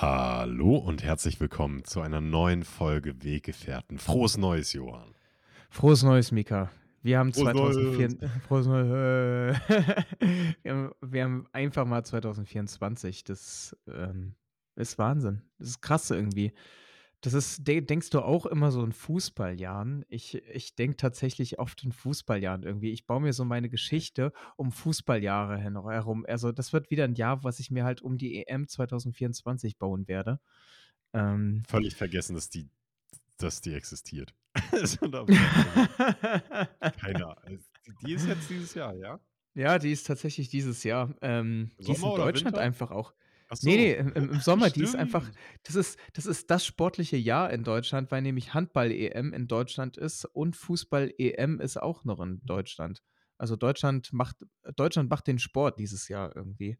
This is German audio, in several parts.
Hallo und herzlich willkommen zu einer neuen Folge Weggefährten. Frohes Neues, Johann. Frohes Neues, Mika. Wir haben Frohes 2004, Frohes Neues. wir, haben, wir haben einfach mal 2024. Das ähm, ist Wahnsinn. Das ist krass irgendwie. Das ist, de denkst du auch immer so in Fußballjahren? Ich, ich denke tatsächlich oft in Fußballjahren irgendwie. Ich baue mir so meine Geschichte um Fußballjahre herum. Also, das wird wieder ein Jahr, was ich mir halt um die EM 2024 bauen werde. Ähm, Völlig vergessen, dass die, dass die existiert. Also, da- Keine Ahnung. Die ist jetzt dieses Jahr, ja? Ja, die ist tatsächlich dieses Jahr. Ähm, die ist in Deutschland Winter? einfach auch. Ach so. Nee, nee, im, im Sommer, die ist einfach, Stimmt. das ist, das ist das sportliche Jahr in Deutschland, weil nämlich Handball-EM in Deutschland ist und Fußball-EM ist auch noch in Deutschland. Also Deutschland macht, Deutschland macht den Sport dieses Jahr irgendwie.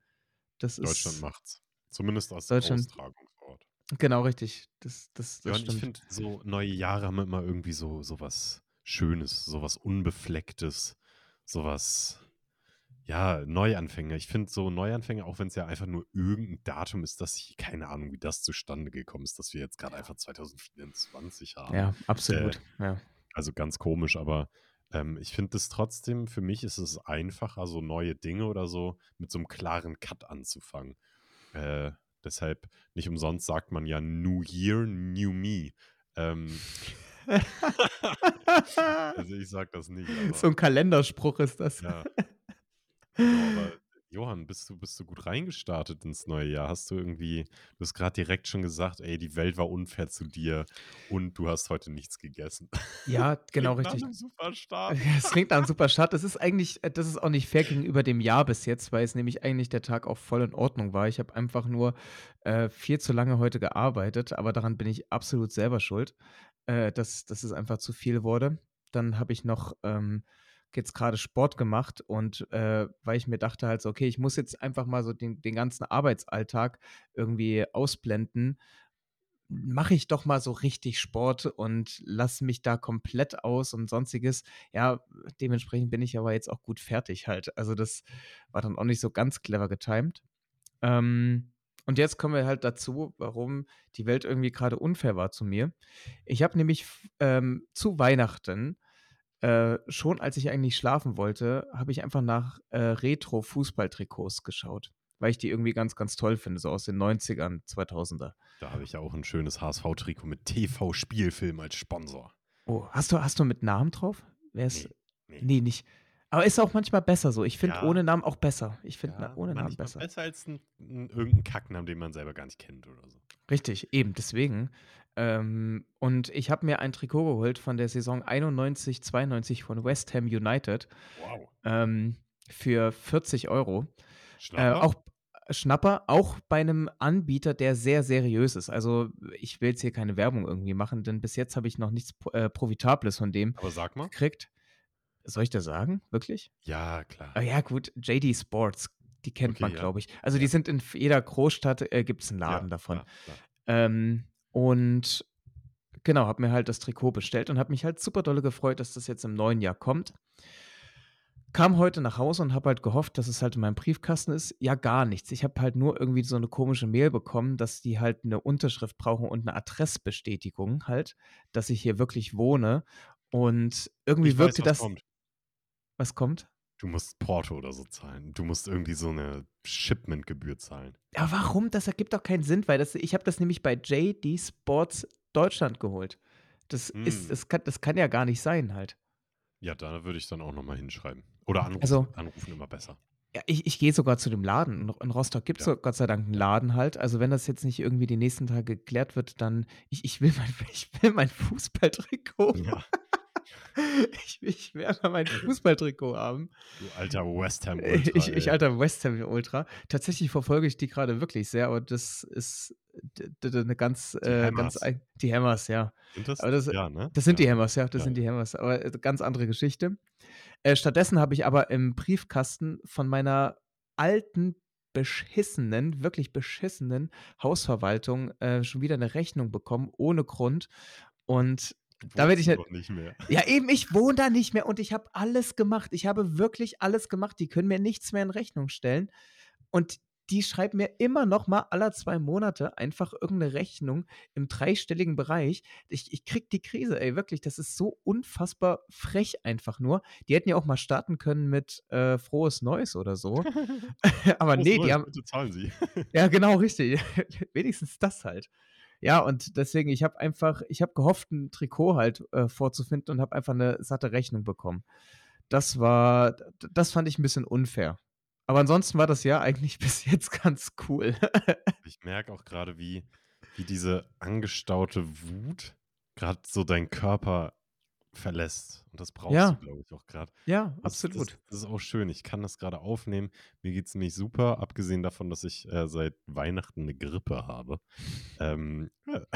Das Deutschland ist macht's. Zumindest als Deutschland, Austragungsort. genau richtig. Das, das, das Ja, und ich stimmt. finde, so neue Jahre haben immer irgendwie so, so was Schönes, so was Unbeflecktes, so was, ja, Neuanfänge. Ich finde so Neuanfänge, auch wenn es ja einfach nur irgendein Datum ist, dass ich, keine Ahnung, wie das zustande gekommen ist, dass wir jetzt gerade einfach 2024 haben. Ja, Äh, absolut. Ja. also ganz komisch, aber ähm, ich finde es trotzdem, für mich ist es einfacher, so neue Dinge oder so mit so einem klaren Cut anzufangen. Äh, deshalb, nicht umsonst sagt man ja New Year, New Me. Ähm, also ich sag das nicht, So ein Kalenderspruch ist das. ja. Aber Johann, bist du, bist du gut reingestartet ins neue Jahr? Hast du irgendwie, du hast gerade direkt schon gesagt, ey, die Welt war unfair zu dir und du hast heute nichts gegessen. Ja, genau Klingt nach richtig. einem super Start. Es klingt nach einem super Start. Das ist eigentlich, äh, das ist auch nicht fair gegenüber dem Jahr bis jetzt, weil es nämlich eigentlich der Tag auch voll in Ordnung war. Ich habe einfach nur äh, viel zu lange heute gearbeitet, aber daran bin ich absolut selber schuld, äh, dass, dass es einfach zu viel wurde. Dann habe ich noch ähm, jetzt gerade Sport gemacht und äh, weil ich mir dachte halt so, okay, ich muss jetzt einfach mal so den, den ganzen Arbeitsalltag irgendwie ausblenden, mache ich doch mal so richtig Sport und lasse mich da komplett aus und sonstiges. Ja, dementsprechend bin ich aber jetzt auch gut fertig halt. Also das war dann auch nicht so ganz clever getimed. Ähm, und jetzt kommen wir halt dazu, warum die Welt irgendwie gerade unfair war zu mir. Ich habe nämlich ähm, zu Weihnachten, äh, schon als ich eigentlich schlafen wollte, habe ich einfach nach äh, Retro-Fußballtrikots geschaut, weil ich die irgendwie ganz, ganz toll finde, so aus den 90ern, 2000er. Da habe ich ja auch ein schönes HSV-Trikot mit TV-Spielfilm als Sponsor. Oh, hast du, hast du mit Namen drauf? Wer ist. Nee, nee. Nee, nicht. Aber ist auch manchmal besser so. Ich finde Ja. ohne Namen auch besser. Ich finde Ja, ohne Namen besser. besser als ein, ein, irgendein Kacknamen, den man selber gar nicht kennt oder so. Richtig, eben, deswegen. Ähm, und ich habe mir ein Trikot geholt von der Saison 91, 92 von West Ham United Wow. ähm, für 40 Euro. Äh, Schnapper? auch Schnapper, auch bei einem Anbieter, der sehr seriös ist. Also ich will jetzt hier keine Werbung irgendwie machen, denn bis jetzt habe ich noch nichts äh, Profitables von dem Aber sag mal. gekriegt. Soll ich das sagen? Wirklich? Ja, klar. Ah ja, gut, JD Sports, die kennt Okay, man, ja. glaube ich. Also Ja. die sind in jeder Großstadt, äh, gibt es einen Ja, Laden davon. klar, klar. Ähm, und genau, habe mir halt das Trikot bestellt und habe mich halt super dolle gefreut, dass das jetzt im neuen Jahr kommt. Kam heute nach Hause und habe halt gehofft, dass es halt in meinem Briefkasten ist. Ja, gar nichts. Ich habe halt nur irgendwie so eine komische Mail bekommen, dass die halt eine Unterschrift brauchen und eine Adressbestätigung halt, dass ich hier wirklich wohne. Und irgendwie Ich weiß, wirkte was das. kommt. Was kommt? Du musst Porto oder so zahlen. Du musst irgendwie so eine Shipment-Gebühr zahlen. Ja, warum? Das ergibt doch keinen Sinn, weil das, ich habe das nämlich bei JD Sports Deutschland geholt. Das ist, Hm. das kann, das kann ja gar nicht sein halt. Ja, da würde ich dann auch nochmal hinschreiben. Oder anrufen. Also- anrufen immer besser. Ja, ich, ich gehe sogar zu dem Laden. In, in Rostock gibt es Ja. Gott sei Dank einen Laden halt. Also wenn das jetzt nicht irgendwie die nächsten Tage geklärt wird, dann ich, ich will mein, ich will mein Fußballtrikot. Ja, Ich, ich einfach mein Fußballtrikot haben. du alter West Ham Äh, Ultra. ich, ich alter West Ham Ultra. Tatsächlich verfolge ich die gerade wirklich sehr, aber das ist eine ganz, äh, ganz Hammers. ein- die Hammers, ja. Sind das? aber das- ja, ne? Das sind die ja. Hammers, ja, das Ja. sind die Hammers. Aber äh, ganz andere Geschichte. Äh, stattdessen habe ich aber im Briefkasten von meiner alten, beschissenen, wirklich beschissenen Hausverwaltung äh, schon wieder eine Rechnung bekommen, ohne Grund. Und Da werd wohnst ich halt- doch nicht mehr. ja, eben, ich wohne da nicht mehr und ich habe alles gemacht. Ich habe wirklich alles gemacht. Die können mir nichts mehr in Rechnung stellen. Und die schreiben mir immer noch mal alle 2 Monate einfach irgendeine Rechnung im dreistelligen Bereich. Ich ich kriege die Krise, ey, wirklich. Das ist so unfassbar frech einfach nur. Die hätten ja auch mal starten können mit, äh, Frohes Neues oder so. Aber Frohes nee, die Neues, haben bitte zahlen Sie. ja, genau, richtig. Wenigstens das halt. Ja, und deswegen, ich habe einfach ich habe gehofft, ein Trikot halt, äh, vorzufinden und habe einfach eine satte Rechnung bekommen. Das war das fand ich ein bisschen unfair. Aber ansonsten war das Jahr eigentlich bis jetzt ganz cool. Ich merke auch gerade, wie wie diese angestaute Wut gerade so deinen Körper verlässt. Und das brauchst du, Ja, glaube ich, auch gerade. ja, Das das absolut. das ist auch schön. Ich kann das gerade aufnehmen. Mir geht es nämlich super, abgesehen davon, dass ich, äh, seit Weihnachten eine Grippe habe. Ähm,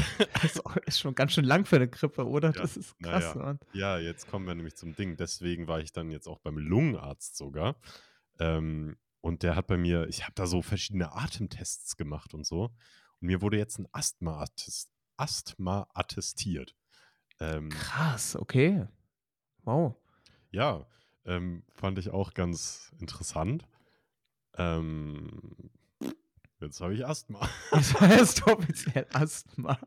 Das ist schon ganz schön lang für eine Grippe, oder? ja, Das ist krass, ja. Mann. Ja, jetzt kommen wir nämlich zum Ding. Deswegen war ich dann jetzt auch beim Lungenarzt sogar. Ähm, und der hat bei mir ich habe da so verschiedene Atemtests gemacht und so. Und mir wurde jetzt ein Asthma attest Asthma attestiert. Ähm, Krass, okay. Wow. ja, ähm, fand ich auch ganz interessant. Ähm, jetzt habe ich Asthma. Das heißt offiziell Asthma.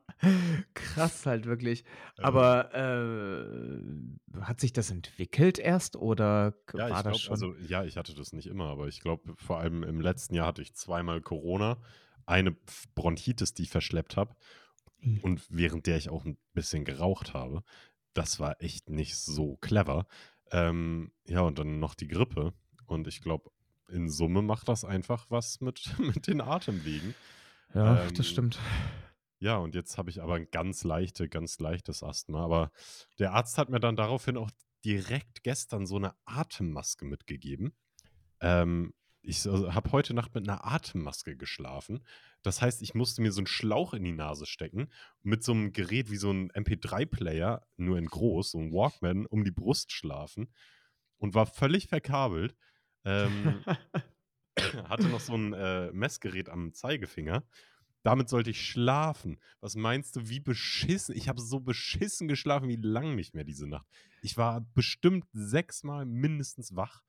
Krass halt wirklich. Ja. Aber, äh, hat sich das entwickelt erst oder Ja, war ich das glaube, schon also ja, ich hatte das nicht immer, aber ich glaube, vor allem im letzten Jahr hatte ich zweimal Corona, eine Bronchitis, die ich verschleppt habe I und während der ich auch ein bisschen geraucht habe. Das war echt nicht so clever. Ähm, ja, und dann noch die Grippe. Und ich glaube, in Summe macht das einfach was mit, mit den Atemwegen. Ja, das Ähm, stimmt. ja, und jetzt habe ich aber ein ganz leichte, ganz leichtes Asthma. Aber der Arzt hat mir dann daraufhin auch direkt gestern so eine Atemmaske mitgegeben. Ähm, ich so, habe heute Nacht mit einer Atemmaske geschlafen. Das heißt, ich musste mir so einen Schlauch in die Nase stecken, mit so einem Gerät wie so ein MP3-Player, nur in groß, so ein Walkman, um die Brust schlafen und war völlig verkabelt. Ähm, hatte noch so ein äh, Messgerät am Zeigefinger. Damit sollte ich schlafen. Was meinst du, wie beschissen? Ich habe so beschissen geschlafen wie lang nicht mehr diese Nacht. Ich war bestimmt sechsmal mindestens wach,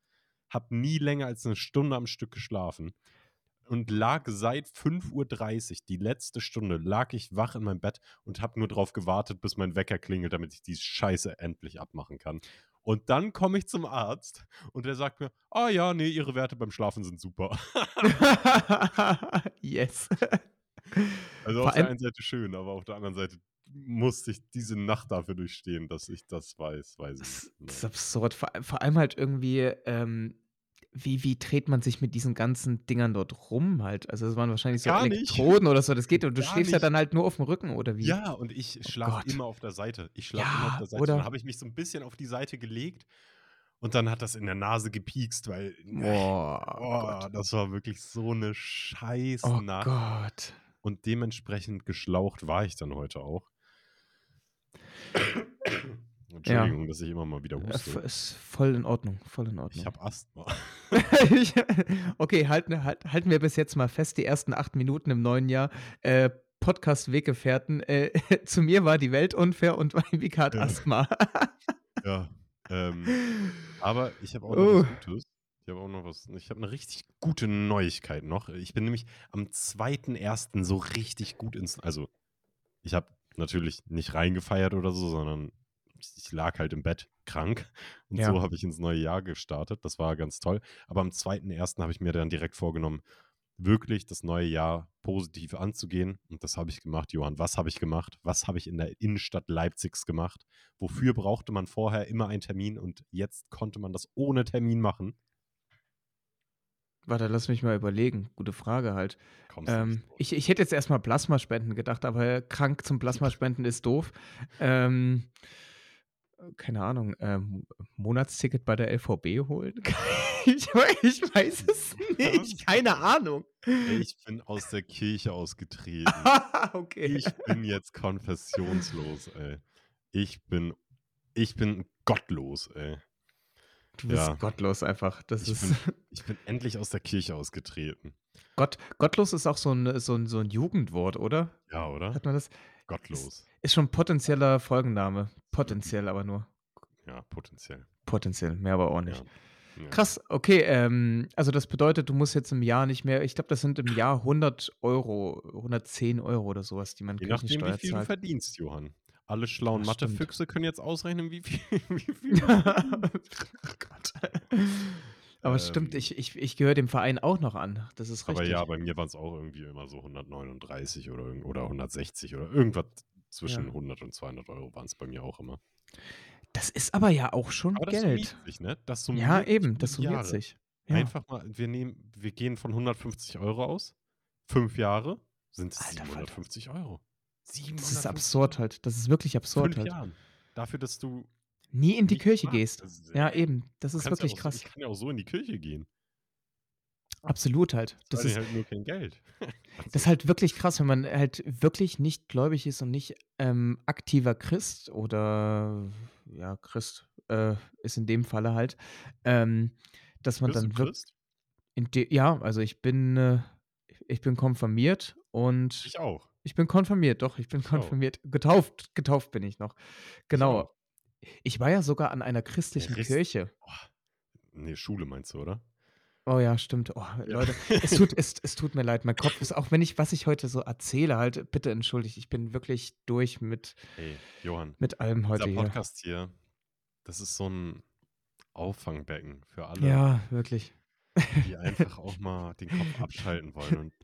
habe nie länger als eine Stunde am Stück geschlafen und lag seit 5.30 Uhr, die letzte Stunde, lag ich wach in meinem Bett und habe nur darauf gewartet, bis mein Wecker klingelt, damit ich die Scheiße endlich abmachen kann. Und dann komme ich zum Arzt und der sagt mir, ah ja, nee, ihre Werte beim Schlafen sind super. Yes. Also Vor auf der einen Seite schön, aber auf der anderen Seite musste ich diese Nacht dafür durchstehen, dass ich das weiß, weiß ich das nicht. das ist Naja. absurd. Vor allem vor allem halt irgendwie, ähm, wie wie dreht man sich mit diesen ganzen Dingern dort rum halt? Also, das waren wahrscheinlich so Gar nicht. Elektroden oder so. Das geht und du Gar schläfst ja nicht. dann halt nur aufm Rücken oder wie? Ja, und ich Oh schlafe immer auf der Seite. Ich schlafe immer auf Ja, der Seite. Dann oder? habe ich mich so ein bisschen auf die Seite gelegt und dann hat das in der Nase gepiekst, weil, Boah, oh, Gott. das war wirklich so eine Oh Scheißnacht. Gott. Und dementsprechend geschlaucht war ich dann heute auch. Ja. Entschuldigung, dass ich immer mal wieder Äh, huste. ist voll in Ordnung, voll in Ich Ordnung. habe Asthma. Ich okay, halten halt halten wir bis jetzt mal fest, die ersten 8 Minuten im neuen Jahr, äh, Podcast-Weggefährten. Äh, zu mir war die Welt unfair und Weinbika hat Ja. Asthma. Ja, ähm, aber ich habe auch noch Oh. was Gutes. Ich habe auch noch was ich habe 'ne richtig gute Neuigkeit noch. Ich bin nämlich am 2.1. so richtig gut ins also, ich habe natürlich nicht reingefeiert oder so, sondern ich lag halt im Bett krank und Ja. so habe ich ins neue Jahr gestartet. Das war ganz toll. Aber am 2.1. habe ich mir dann direkt vorgenommen, wirklich das neue Jahr positiv anzugehen und das habe ich gemacht, Johann. Was habe ich gemacht? Was habe ich in der Innenstadt Leipzigs gemacht? Wofür brauchte man vorher immer einen Termin und jetzt konnte man das ohne Termin machen? Warte, lass mich mal überlegen. Gute Frage halt. Kommst du Ähm, ich ich hätte jetzt erst mal Plasmaspenden gedacht, aber krank zum Plasmaspenden ist doof. Ähm, äh, keine Ahnung, ähm, Monatsticket bei der LVB holen? Ich ich weiß es nicht. Keine Ahnung. Ich bin aus der Kirche ausgetreten. Okay. Ich bin jetzt konfessionslos, ey. Ich bin ich bin gottlos, ey. Du bist Ja. gottlos einfach. Das Ich ist bin ich bin endlich aus der Kirche ausgetreten. Gott gottlos ist auch so 'n so 'n so 'n Jugendwort, oder? Ja, oder? Hat man das? Ist Gottlos. ist schon potenzieller Folgenname. Potenziell aber nur. Ja, potenziell. Potenziell, mehr aber auch Ja. nicht. Ja. Krass, okay, ähm, also das bedeutet, du musst jetzt im Jahr nicht mehr ich glaube, das sind im Jahr 100 Euro, 110 Euro oder sowas, die man Je nachdem, wie viel du zahlt. verdienst, Johann. Alle schlauen. Mathefüchse können jetzt ausrechnen, wie viel, wie viel du verdienst. Oh Gott. Aber stimmt, Ähm. ich ich ich gehöre dem Verein auch noch an. Das ist Aber richtig. ja, bei mir waren es auch irgendwie immer so 139 oder, oder 160 oder irgendwas zwischen Ja. 100 und 200 Euro waren es bei mir auch immer. Das ist aber ja auch schon Aber das Geld. summiert sich, ne? Das Ja, eben, das summiert Jahre. sich. Ja. Einfach mal, wir nehmen, wir gehen von 150 Euro aus. Fünf Jahre sind es Alter Falter. 750 Euro. Das ist 750 absurd Euro. halt. Das ist wirklich absurd Fünf halt. Jahren. Dafür, dass du Nie in die Kirche machst. gehst. Das ist, Ja, eben. Das ist kannst ja wirklich auch, so- krass. Ich kann ja auch so in die Kirche gehen. Absolut halt. Das Zahle ist, halt nur kein Geld. das ist halt wirklich krass, wenn man halt wirklich nicht gläubig ist und nicht ähm, aktiver Christ oder ja, Christ äh, ist in dem Falle halt, ähm, dass man Bist dann wirklich ja, also ich bin äh, ich bin konfirmiert und Ich auch. ich bin konfirmiert, doch, ich bin konfirmiert. Getauft, getauft bin ich noch. Genau. Ich war ja sogar an einer christlichen Christ. Kirche. Oh, nee, Schule meinst du, oder? Oh ja, stimmt. Oh, Ja. Leute, es tut, es, es tut mir leid. Mein Kopf ist, auch wenn ich, was ich heute so erzähle, halt, bitte entschuldigt, ich bin wirklich durch mit, Hey, Johann, mit allem heute dieser hier. Podcast hier, das ist so ein Auffangbecken für alle, Ja, wirklich. die einfach auch mal den Kopf abschalten wollen. Und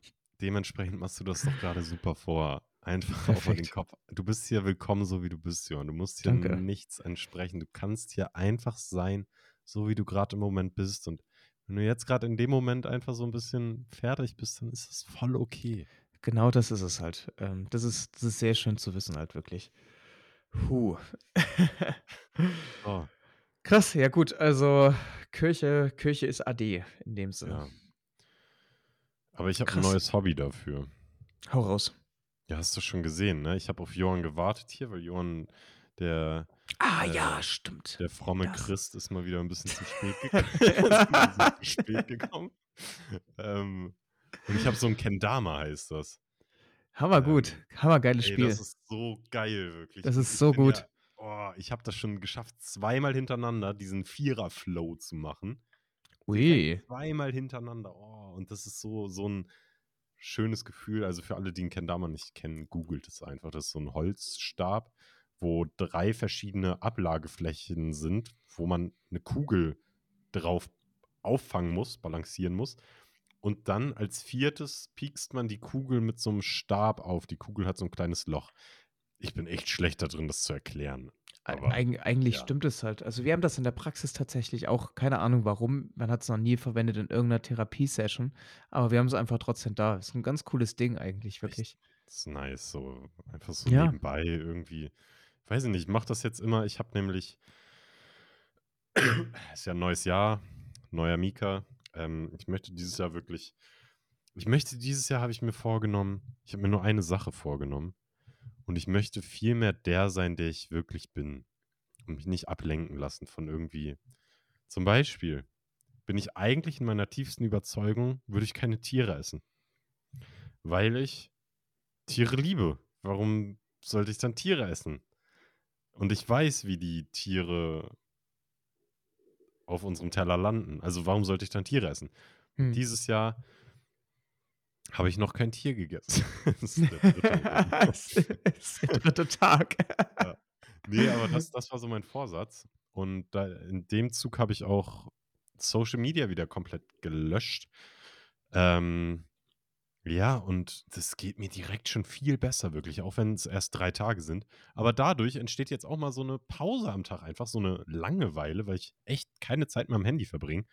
dementsprechend machst du das doch gerade super vor. Einfach auch mal den Perfekt. Kopf. Du bist hier willkommen, so wie du bist, Johann. Du musst hier Danke. nichts entsprechen. Du kannst hier einfach sein, so wie du gerade im Moment bist. Und wenn du jetzt gerade in dem Moment einfach so ein bisschen fertig bist, dann ist das voll okay. Genau das ist es halt. Ähm, das, ist, das ist sehr schön zu wissen, halt, wirklich. Puh. So, Krass, ja gut, also Kirche, Kirche ist AD in dem Sinne. ja. Aber ich habe ein neues Hobby dafür. Hau raus. Ja, hast du schon gesehen, ne? Ich habe auf Johann gewartet hier, weil Johann, der, Ah äh, ja, stimmt. der fromme Das- Christ, ist mal wieder ein bisschen zu spät gekommen. zu spät gekommen. Ähm, und ich habe so ein Kendama, heißt das. Hammer gut. Hammergeiles Ey, Spiel. das ist so geil, wirklich. Das ist ich so gut. Ja, oh, ich habe das schon geschafft, zweimal hintereinander diesen Vierer-Flow zu machen. Ui. Zweimal hintereinander. Oh, und das ist so, so ein schönes Gefühl. Also für alle, die einen Kendama nicht kennen, googelt es einfach. Das ist so ein Holzstab, wo drei verschiedene Ablageflächen sind, wo man eine Kugel drauf auffangen muss, balancieren muss. Und dann als viertes piekst man die Kugel mit so einem Stab auf. Die Kugel hat so ein kleines Loch. Ich bin echt schlecht da drin, das zu erklären. Eig- Aber, Eig eigentlich ja. stimmt es halt. Also wir haben das in der Praxis tatsächlich auch, keine Ahnung warum, man hat es noch nie verwendet in irgendeiner Therapiesession, aber wir haben es einfach trotzdem da. Ist ein ganz cooles Ding eigentlich, wirklich. Das ist nice, so einfach so Ja. nebenbei irgendwie. Weiß ich nicht, ich mache das jetzt immer. Ich habe nämlich, ist ja ein neues Jahr, neuer Mika. Ähm, ich möchte dieses Jahr wirklich, ich möchte dieses Jahr, habe ich mir vorgenommen, ich habe mir nur eine Sache vorgenommen. Und ich möchte viel mehr der sein, der ich wirklich bin. Und mich nicht ablenken lassen von irgendwie. Zum Beispiel bin ich eigentlich in meiner tiefsten Überzeugung, würde ich keine Tiere essen. Weil ich Tiere liebe. Warum sollte ich dann Tiere essen? Und ich weiß, wie die Tiere auf unserem Teller landen. Also warum sollte ich dann Tiere essen? Hm. Dieses Jahr habe ich noch kein Tier gegessen. das ist der dritte. Es ist der dritte Tag. Nee, aber das, das war so mein Vorsatz. Und da, in dem Zug habe ich auch Social Media wieder komplett gelöscht. Ähm, ja, und das geht mir direkt schon viel besser, wirklich, auch wenn es erst drei Tage sind. Aber dadurch entsteht jetzt auch mal so eine Pause am Tag, einfach so eine Langeweile, weil ich echt keine Zeit mehr am Handy verbringe.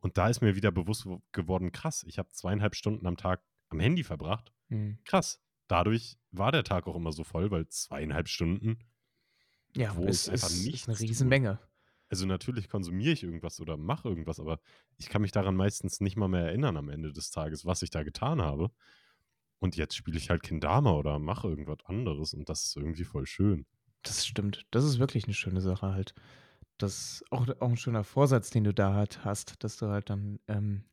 Und da ist mir wieder bewusst wo- geworden, krass, ich habe zweieinhalb Stunden am Tag am Handy verbracht. Hm. Krass. Dadurch war der Tag auch immer so voll, weil zweieinhalb Stunden Ja, Wo es ich einfach ist, nichts ist eine. Riesenmenge. also natürlich konsumiere ich irgendwas oder mache irgendwas, aber ich kann mich daran meistens nicht mal mehr erinnern am Ende des Tages, was ich da getan habe. Und jetzt spiele ich halt Kendama oder mache irgendwas anderes und das ist irgendwie voll schön. Das stimmt. Das ist wirklich eine schöne Sache halt. Das ist auch, auch ein schöner Vorsatz, den du da halt hast, dass du halt dann ähm,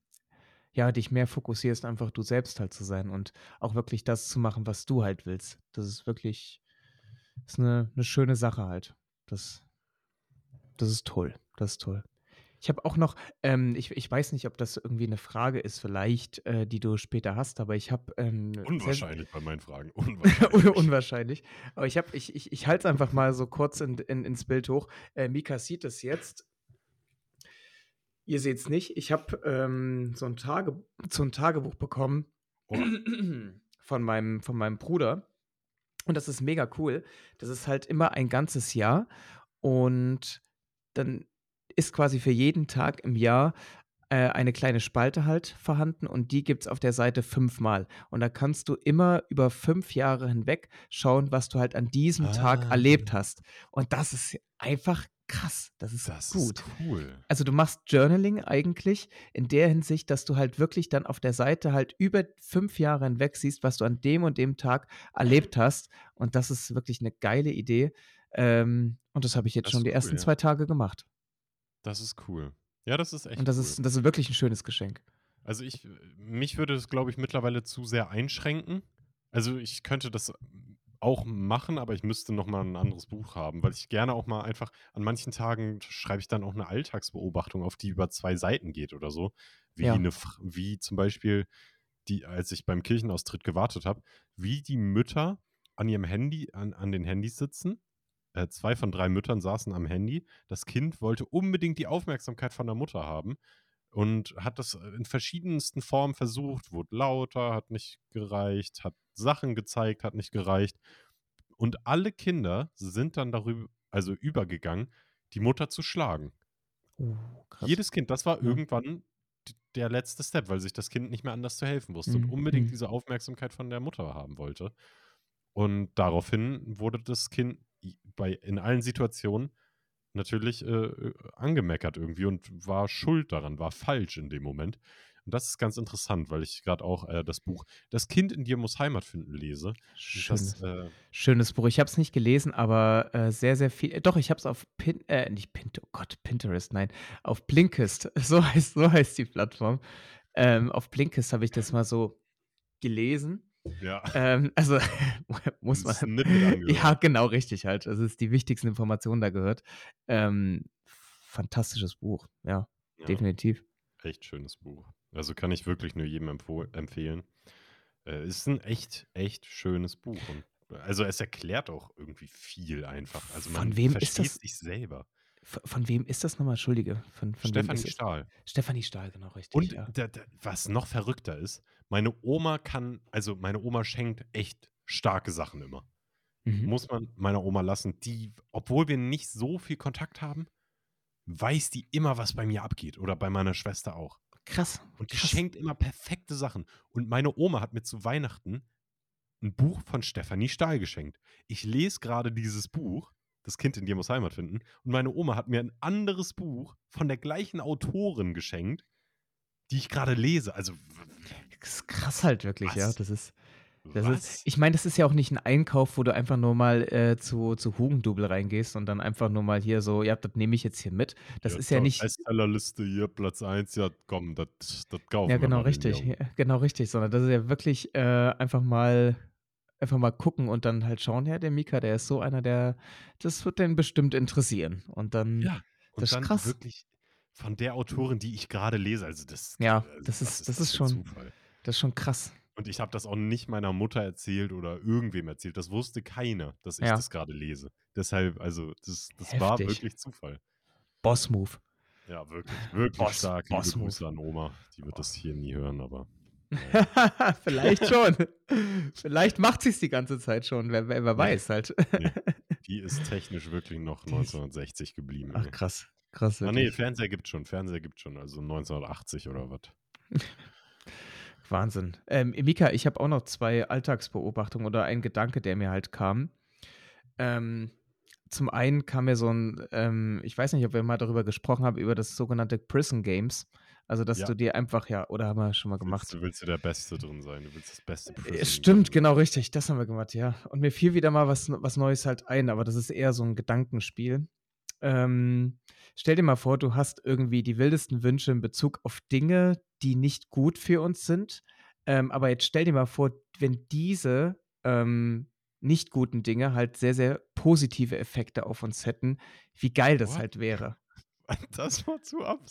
ja dich mehr fokussierst, einfach du selbst halt zu sein und auch wirklich das zu machen, was du halt willst. Das ist wirklich ist eine, eine schöne Sache halt. Das, das ist toll. Das ist toll. Ich habe auch noch, ähm, ich ich weiß nicht, ob das irgendwie 'ne Frage ist vielleicht, äh, die du später hast, aber ich habe, ähm, Unwahrscheinlich bei meinen Fragen, Un unwahrscheinlich. unwahrscheinlich. Aber ich habe ich ich ich halte es einfach mal so kurz in in ins Bild hoch. Äh, Mika sieht es jetzt. Ihr seht's nicht. Ich habe, ähm, so 'n Tage so 'n Tagebuch bekommen Oha. von meinem von meinem Bruder und das ist mega cool. Das ist halt immer ein ganzes Jahr und dann ist quasi für jeden Tag im Jahr, äh, eine kleine Spalte halt vorhanden und die gibt's auf der Seite fünfmal. Und da kannst du immer über 5 Jahre hinweg schauen, was du halt an diesem Tag erlebt Ah. hast. Und das ist einfach krass. Das ist Das ist gut. cool. Also, du machst Journaling eigentlich in der Hinsicht, dass du halt wirklich dann auf der Seite halt über 5 Jahre hinweg siehst, was du an dem und dem Tag erlebt hast. Und das ist wirklich 'ne geile Idee. Ähm, und das habe ich jetzt Das schon ist die cool, ersten ja. 2 Tage gemacht. Das ist cool. Ja, das ist Und echt das cool. ist das ist wirklich 'n schönes Geschenk. Also, ich mich würde das, glaube ich, mittlerweile zu sehr einschränken. Also, ich könnte das auch machen, aber ich müsste noch mal 'n anderes Buch haben, weil ich gerne auch mal einfach an manchen Tagen schreibe ich dann auch 'ne Alltagsbeobachtung auf, die über 2 Seiten geht oder so, wie Ja. 'ne Fr wie zum Beispiel die als ich beim Kirchenaustritt gewartet habe, wie die Mütter an ihrem Handy an an den Handys sitzen. Äh, 2 von 3 Müttern saßen am Handy. Das Kind wollte unbedingt die Aufmerksamkeit von der Mutter haben und hat das in verschiedensten Formen versucht, wurde lauter, hat nicht gereicht, hat Sachen gezeigt, hat nicht gereicht. Und alle Kinder sind dann darüb also, übergegangen, die Mutter zu schlagen. Oh, krass. Jedes Kind, das war irgendwann der letzte Step, weil sich das Kind nicht mehr anders zu helfen wusste und Mhm, unbedingt mhm. diese Aufmerksamkeit von der Mutter haben wollte. Und daraufhin wurde das Kind bei in allen Situationen natürlich, äh, äh, angemeckert irgendwie und war schuld daran, war falsch in dem Moment. Und das ist ganz interessant, weil ich grad auch, äh, das Buch „Das Kind in dir muss Heimat finden“ lese. Und das, Schönes äh schönes Buch. Ich habe es nicht gelesen, aber, äh, sehr, sehr viel doch, ich habe es auf Pin äh, nicht Pint oh Gott, Pinterest, nein, auf Blinkist. So heißt so heißt die Plattform. Ähm, auf Blinkist habe ich das mal so gelesen. Ja. Ähm, also, muss man ja, genau, richtig halt. Also, es ist die wichtigsten Informationen da gehört. Ähm, fantastisches Buch, ja, Ja. definitiv. Echt schönes Buch. Also, kann ich wirklich nur jedem empfehlen. Äh, ist 'n echt, echt schönes Buch und also, es erklärt auch irgendwie viel einfach. Also, Von man wem ist versteht das? sich selber. Von wem ist das noch mal? Entschuldige, von von Stefanie? Stahl. Stefanie Stahl, genau richtig, Und ja. da da was noch verrückter ist, meine Oma kann also, meine Oma schenkt echt starke Sachen immer. Mhm. Muss man meiner Oma lassen. Die obwohl wir nicht so viel Kontakt haben, weiß die immer, was bei mir abgeht oder bei meiner Schwester auch. Krass, Und die krass. schenkt immer perfekte Sachen. Und meine Oma hat mir zu Weihnachten 'n Buch von Stefanie Stahl geschenkt. Ich lese grade dieses Buch, „Das Kind in dir muss Heimat finden“, und meine Oma hat mir 'n anderes Buch von der gleichen Autorin geschenkt, die ich grade lese. Also, Das ist krass halt wirklich, ja. Was? Das ist das ist ich meine, das ist ja auch nicht 'n Einkauf, wo du einfach nur mal, äh, zu zu Hugendubel reingehst und dann einfach nur mal hier so: „Ja, das nehme ich jetzt hier mit.“ Das Ja, ist ja nicht Bestsellerliste hier, Platz 1, ja komm, das kaufen Ja, genau richtig. Ja, genau richtig, sondern das ist ja wirklich, äh, einfach mal einfach mal gucken und dann halt schauen: „Ja, der Mika, der ist so einer, der das wird den bestimmt interessieren.“ Und dann Ja, das und ist dann krass. wirklich von der Autorin, die ich grade lese. Also, das Ja, also, das ist ist das das ist schon Zufall? das ist schon krass. Und ich habe das auch nicht meiner Mutter erzählt oder irgendwem erzählt. Das wusste keiner, dass ich Ja. das grade lese. Deshalb also, das das war wirklich Zufall. Boss Move. Ja, wirklich, wirklich Boss stark. Boss. Grüße an Oma. Die wird das hier nie hören, aber. Vielleicht schon. Vielleicht macht sie's die ganze Zeit schon, wer wer weiß halt. ne. Die ist technisch wirklich noch Die ist 1960 geblieben, ach krass, krass Ah ne, wirklich. Fernseher gibt's schon. Fernseher gibt's schon, also 1980 oder was. Wahnsinn. Ähm, Mika, ich habe auch noch 2 Alltagsbeobachtungen oder ein Gedanke, der mir halt kam. Ähm, zum einen kam mir so 'n ähm, ich weiß nicht, ob wir mal darüber gesprochen haben, über das sogenannte Prison Games. Also, dass Ja. du dir einfach ja, oder haben wir schon mal Willst gemacht? du willst du der Beste drin sein? Du willst das beste Äh, Prison stimmt, Game genau richtig. Das haben wir gemacht, ja. Und mir fiel wieder mal was was Neues halt ein, aber das ist eher so 'n Gedankenspiel. Ähm, stell dir mal vor, du hast irgendwie die wildesten Wünsche in Bezug auf Dinge, die nicht gut für uns sind. Ähm, aber jetzt stell dir mal vor, wenn diese, ähm, nicht guten Dinge halt sehr, sehr positive Effekte auf uns hätten, wie geil das What? halt wäre. Das war zu ab,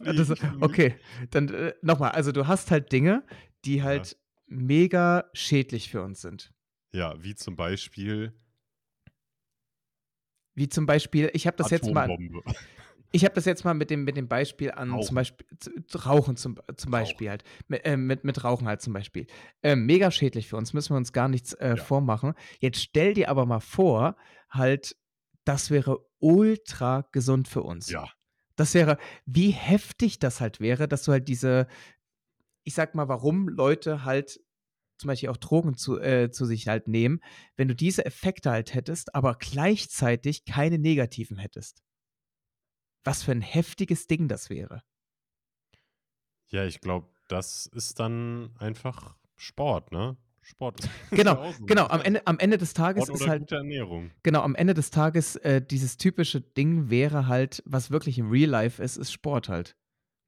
das, okay, dann äh, nochmal. Also du hast halt Dinge, die halt ja. mega schädlich für uns sind. Ja, wie zum Beispiel. Wie zum Beispiel, ich habe das Atombombe. jetzt mal. Ich habe das jetzt mal mit dem, mit dem Beispiel an Rauchen. zum Beispiel Rauchen zum, zum Beispiel Rauchen. halt. Mit, äh, mit, mit, Rauchen halt zum Beispiel. Äh, mega schädlich für uns, müssen wir uns gar nichts äh, ja. vormachen. Jetzt stell dir aber mal vor, halt, das wäre ultra gesund für uns. Ja. Das wäre, wie heftig das halt wäre, dass du halt diese, ich sag mal, warum Leute halt zum Beispiel auch Drogen zu, äh, zu sich halt nehmen, wenn du diese Effekte halt hättest, aber gleichzeitig keine negativen hättest. Was für ein heftiges Ding das wäre. Ja, ich glaube, das ist dann einfach Sport, ne? Sport ist genau, genau. Am Ende, am Ende des Tages Sport ist halt gute Ernährung. Genau, am Ende des Tages äh, dieses typische Ding wäre halt, was wirklich im Real Life ist, ist Sport halt.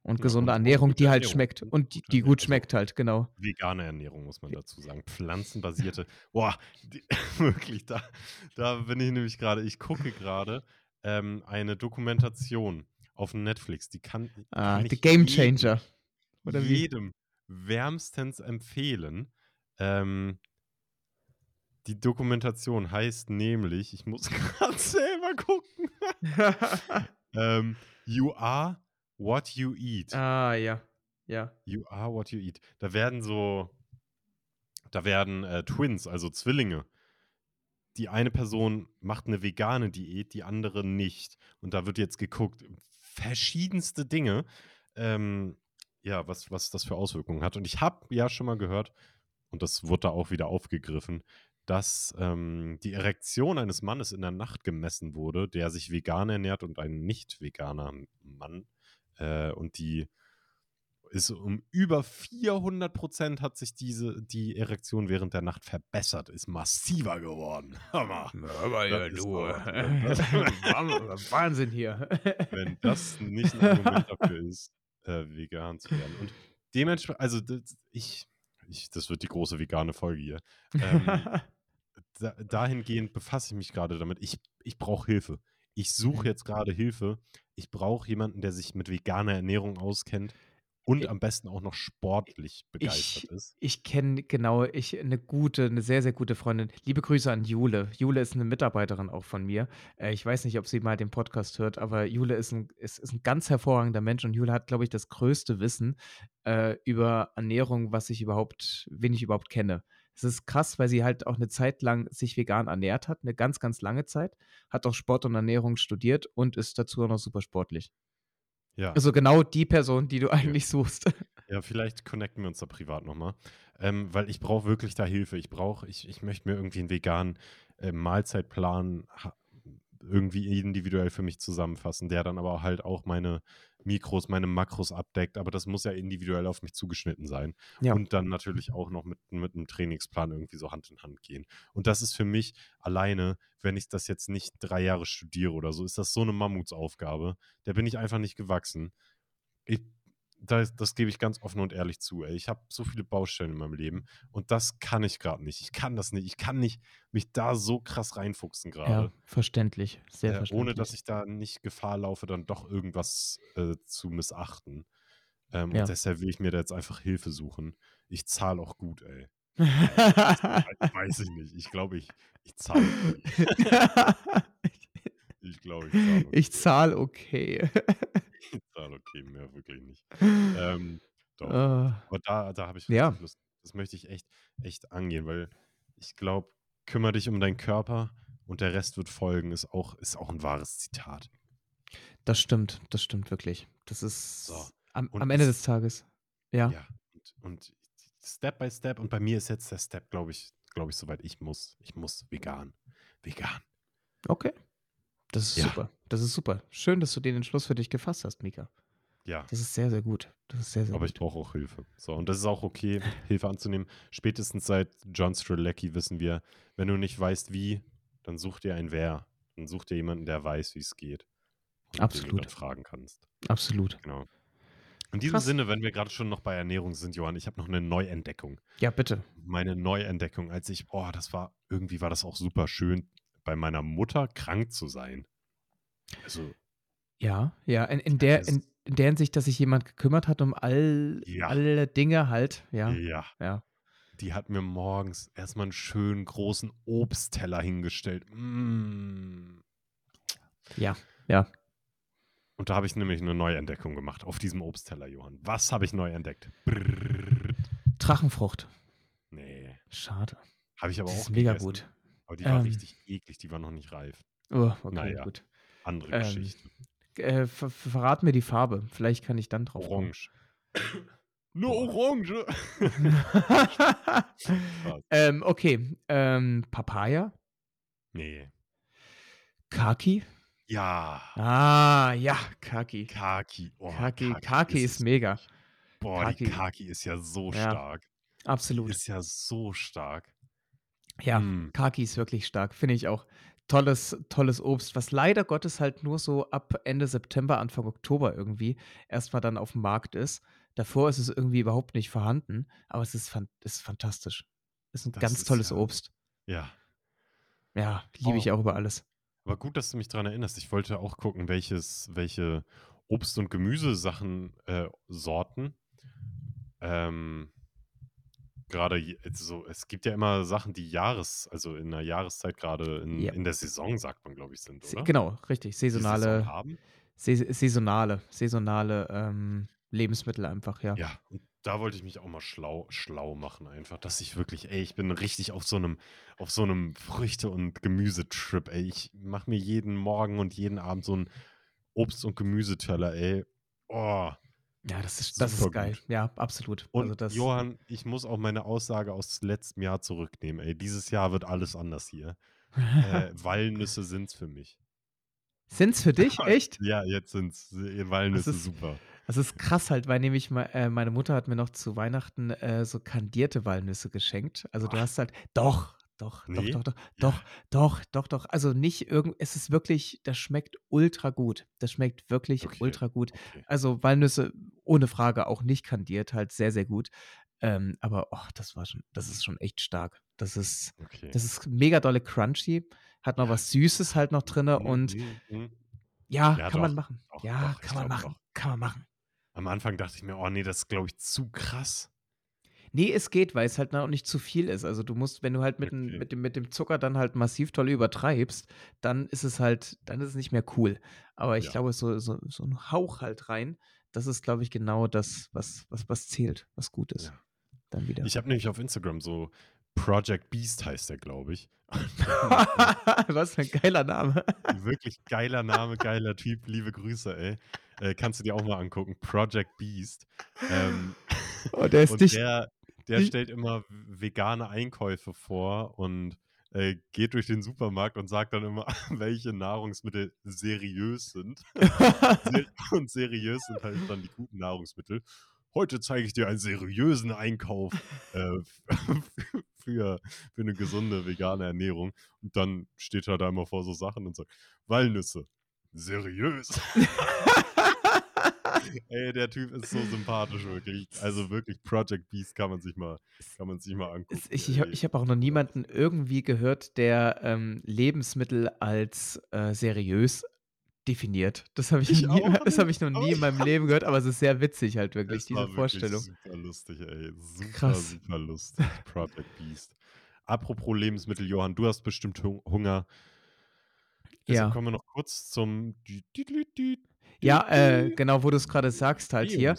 Und ja, gesunde und Ernährung, die halt Ernährung. schmeckt und die, die gut also schmeckt halt, genau. Vegane Ernährung, muss man dazu sagen. Pflanzenbasierte. Boah, die, wirklich, da, da bin ich nämlich gerade, ich gucke gerade ähm, eine Dokumentation auf Netflix, die kann, ah, kann The Game Changer. Oder jedem wärmstens empfehlen. Ähm, die Dokumentation heißt nämlich, ich muss gerade selber gucken. ähm, you are what you eat. Ah, ja. Ja. You are what you eat. Da werden so, da werden äh, Twins, also Zwillinge. Die eine Person macht eine vegane Diät, die andere nicht. Und da wird jetzt geguckt, verschiedenste Dinge, ähm, ja, was, was das für Auswirkungen hat. Und ich habe ja schon mal gehört, und das wurde da auch wieder aufgegriffen, dass ähm, die Erektion eines Mannes in der Nacht gemessen wurde, der sich vegan ernährt und ein nicht veganer Mann. Äh, und die ist um über 400 Prozent hat sich diese, die Erektion während der Nacht verbessert, ist massiver geworden. Hammer. Aber ja, du. Wahnsinn hier. Wenn das nicht ein Argument dafür ist, äh, vegan zu werden. Und dementsprechend, also ich, ich, das wird die große vegane Folge hier. Ähm, da, dahingehend befasse ich mich gerade damit. Ich, ich brauche Hilfe. Ich suche mhm. jetzt gerade Hilfe. Ich brauche jemanden, der sich mit veganer Ernährung auskennt und am besten auch noch sportlich begeistert ich, ist. Ich kenne genau, ich eine gute, eine sehr, sehr gute Freundin. Liebe Grüße an Jule. Jule ist eine Mitarbeiterin auch von mir. Äh, ich weiß nicht, ob sie mal den Podcast hört, aber Jule ist ein, ist, ist ein ganz hervorragender Mensch und Jule hat, glaube ich, das größte Wissen äh, über Ernährung, was ich überhaupt, wen ich überhaupt kenne. Es ist krass, weil sie halt auch eine Zeit lang sich vegan ernährt hat, eine ganz, ganz lange Zeit, hat auch Sport und Ernährung studiert und ist dazu auch noch super sportlich. Ja. Also genau die Person, die du eigentlich suchst. Ja, vielleicht connecten wir uns da privat nochmal. Ähm, weil ich brauche wirklich da Hilfe. Ich brauche, ich, ich möchte mir irgendwie einen veganen äh, Mahlzeitplan irgendwie individuell für mich zusammenfassen, der dann aber halt auch meine Mikros, meine Makros abdeckt. Aber das muss ja individuell auf mich zugeschnitten sein. Ja. Und dann natürlich auch noch mit, mit einem Trainingsplan irgendwie so Hand in Hand gehen. Und das ist für mich alleine, wenn ich das jetzt nicht drei Jahre studiere oder so, ist das so eine Mammutsaufgabe. Da bin ich einfach nicht gewachsen. Ich das, das gebe ich ganz offen und ehrlich zu. Ey. Ich habe so viele Baustellen in meinem Leben und das kann ich gerade nicht. Ich kann das nicht. Ich kann nicht mich da so krass reinfuchsen gerade. Ja, verständlich. Sehr äh, verständlich. Ohne dass ich da nicht Gefahr laufe, dann doch irgendwas äh, zu missachten. Ähm, ja. Und deshalb will ich mir da jetzt einfach Hilfe suchen. Ich zahle auch gut, ey. weiß ich nicht. Ich glaube, ich, ich zahle. ich glaube, ich zahle. Okay. Ich zahle okay. Okay, mehr wirklich nicht. Ähm, doch. Uh, Aber da, da habe ich ja. Lust. Das möchte ich echt, echt angehen, weil ich glaube, kümmere dich um deinen Körper und der Rest wird folgen, ist auch, ist auch ein wahres Zitat. Das stimmt, das stimmt wirklich. Das ist so. am, am Ende des Tages. Ja. Ja, und, und Step by Step, und bei mir ist jetzt der Step, glaube ich, glaube ich, soweit ich muss. Ich muss vegan. Vegan. Okay. Das ist ja. super. Das ist super. Schön, dass du den Entschluss für dich gefasst hast, Mika. Ja. Das ist sehr, sehr gut. Das ist sehr, sehr Aber gut. ich brauche auch Hilfe. So, und das ist auch okay, Hilfe anzunehmen. Spätestens seit John Strelecki wissen wir, wenn du nicht weißt, wie, dann such dir ein Wer. Dann such dir jemanden, der weiß, wie es geht. Und Absolut. Den du dann fragen kannst. Absolut. Genau. In diesem Krass. Sinne, wenn wir gerade schon noch bei Ernährung sind, Johann, ich habe noch eine Neuentdeckung. Ja, bitte. Meine Neuentdeckung, als ich, oh, das war, irgendwie war das auch super schön, bei meiner Mutter krank zu sein. Also Ja, ja, in in mir der in in der Hinsicht, dass sich jemand gekümmert hat um all Ja. alle Dinge halt, ja, Ja. ja. Die hat mir morgens erst mal 'n schönen großen Obstteller hingestellt. Hm. Ja, ja. Und da habe ich nämlich 'ne Neuentdeckung gemacht auf diesem Obstteller, Johann. Was habe ich neu entdeckt? Drachenfrucht. Ne. Schade. Habe ich aber Die auch ist mega gegessen. gut. Aber die war Ähm. richtig eklig, die war noch nicht reif. Oh, okay, Na ja, gut. andere Ähm, Geschichte. äh, ver verrat mir die Farbe. Vielleicht kann ich dann drauf kommen. Orange. Boah. Orange. Ähm, okay, ähm, Papaya? Ne. Khaki? Ja. Ah, ja, Khaki. Khaki. Oh, Khaki Khaki Khaki ist ist mega. Boah, die Khaki Khaki ist ja so Ja, stark. Die absolut. ist ja so stark. Ja, Hm. Khaki ist wirklich stark, finde ich auch. Tolles tolles Obst, was leider Gottes halt nur so ab Ende September, Anfang Oktober irgendwie erst mal dann auf'm Markt ist. Davor ist es irgendwie überhaupt nicht vorhanden, aber es ist fan ist fantastisch. Ist 'n Das ganz ist tolles ja Obst. ja. Ja, liebe Oh. ich auch über alles. Aber gut, dass du mich dran erinnerst. Ich wollte auch gucken, welches welche Obst und Gemüsesachen äh, Sorten ähm grade j so es gibt ja immer Sachen, die Jahres also, in 'ner Jahreszeit grade in Ja. in der Saison, sagt man, glaube ich, sind, oder? genau, richtig, Die Saison saisonale saisonale saisonale, ähm, Lebensmittel einfach, ja. Ja, und da wollte ich mich auch mal schlau schlau machen einfach, dass ich wirklich ey, ich bin richtig auf so 'nem auf so 'nem Früchte und Gemüsetrip, ey. Ich mache mir jeden Morgen und jeden Abend so 'n Obst und Gemüseteller, ey. Oh. Ja, das ist das ist geil. gut. Ja, absolut. Also, Und das Johann, ich muss auch meine Aussage aus letztem Jahr zurücknehmen, ey. Dieses Jahr wird alles anders hier. Äh, Walnüsse sind's für mich. Sind's für dich? Echt? Ja, jetzt sind's äh, Das Walnüsse ist super. das ist krass halt, weil nämlich äh, meine Mutter hat mir noch zu Weihnachten, äh, so kandierte Walnüsse geschenkt. Also, du Ach. hast halt doch, doch, doch, Ne? doch, doch, Ja. doch, doch, doch, doch. Also, nicht irgend es ist wirklich das schmeckt ultra gut. Das schmeckt wirklich Okay, ultra gut. okay. Also, Walnüsse ohne Frage auch nicht kandiert, halt sehr, sehr gut. Ähm, aber, oh, das war schon das ist schon echt stark. Das ist Okay. das ist mega dolle crunchy, hat noch was Süßes halt noch drinne Mhm, und mhm, mhm. ja, Ja, kann man doch, machen. doch, Ja, doch, kann man machen, doch. kann man machen. Am Anfang dachte ich mir: „Oh ne, das ist, glaube ich, zu krass.“ Ne, es geht, weil's halt dann auch nicht zu viel ist. Also, du musst wenn du halt mit Okay. mit dem mit dem Zucker dann halt massiv doll übertreibst, dann ist es halt dann ist es nicht mehr cool. Aber ich Ja. glaube, so so so 'n Hauch halt rein, das ist, glaube ich, genau das, was was was zählt, was gut ist Ja. dann wieder. Ich habe nämlich auf Instagram so Project Beast heißt der, glaube ich. Was für 'n geiler Name. Wirklich geiler Name, geiler Typ. Liebe Grüße, ey. Äh, kannst du dir auch mal angucken. Project Beast. Ähm, Oh, der ist und nicht der der nicht stellt immer vegane Einkäufe vor und, äh, geht durch den Supermarkt und sagt dann immer, welche Nahrungsmittel seriös sind. Und seriös sind halt dann die guten Nahrungsmittel. „Heute zeige ich dir einen seriösen Einkauf, äh, für für 'ne gesunde vegane Ernährung.“ Und dann steht er da immer vor so Sachen und sagt: „Walnüsse, seriös.“ Ey, der Typ ist so sympathisch, wirklich. Also, wirklich, Project Beast kann man sich mal kann man sich mal angucken, ich ich ich habe auch noch niemanden irgendwie gehört, der, ähm, Lebensmittel als, äh, seriös definiert. Das habe ich Ich nie das nicht. ich noch nie in meinem Leben gehört, aber es ist sehr witzig halt wirklich, Es diese wirklich Vorstellung. super lustig, ey. Super, Krass. super lustig. Project Beast. Apropos Lebensmittel, Johann, du hast bestimmt Hu Hunger. Deshalb Ja. kommen wir noch kurz zum Ja, äh, genau, wo du's grade sagst halt hier.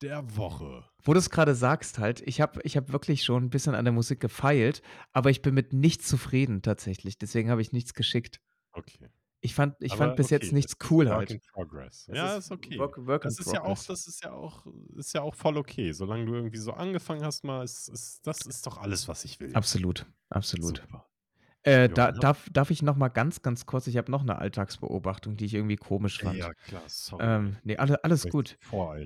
Der Woche. Wo du's grade sagst halt, ich habe ich habe wirklich schon 'n bisschen an der Musik gefeilt, aber ich bin mit nichts zufrieden tatsächlich. Deswegen habe ich nichts geschickt. Okay. Ich fand ich Aber fand bis jetzt okay, nichts es ist cool Work halt. in Progress. Es Ja, ist ist okay. Work Work Das ist ja auch Progress. das ist ja auch ist ja auch voll okay. Solange du irgendwie so angefangen hast mal, ist ist das ist doch alles, was ich will. Absolut, absolut. Super. Äh, da ha darf darf ich noch mal ganz, ganz kurz ich habe noch 'ne Alltagsbeobachtung, die ich irgendwie komisch fand. ja, klar, sorry, Ähm, ey. ne, alle alles gut.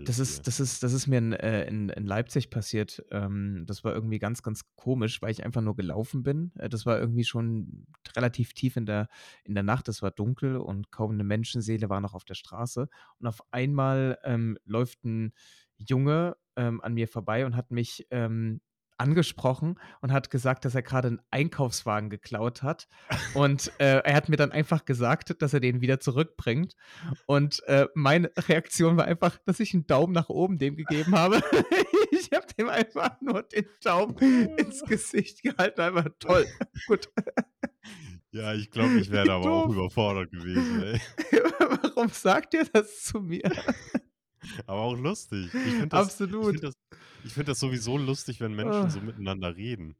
Das ist das ist das ist mir in äh, in in Leipzig passiert. Ähm, das war irgendwie ganz, ganz komisch, weil ich einfach nur gelaufen bin. Äh, das war irgendwie schon relativ tief in der in der Nacht. Es war dunkel und kaum 'ne Menschenseele war noch auf der Straße. Und auf einmal, ähm, läuft 'n Junge, ähm, an mir vorbei und hat mich, ähm, angesprochen und hat gesagt, dass er gerade einen Einkaufswagen geklaut hat. Und äh, er hat mir dann einfach gesagt, dass er den wieder zurückbringt. Und äh, meine Reaktion war einfach, dass ich einen Daumen nach oben dem gegeben habe. ich habe dem einfach nur den Daumen ins Gesicht gehalten. Einfach toll. Gut. Ja, ich glaube, ich wäre aber auch überfordert gewesen. Warum sagt ihr das zu mir? Aber auch lustig. Ich find das, Absolut. Ich finde das, find das sowieso lustig, wenn Menschen oh. so miteinander reden.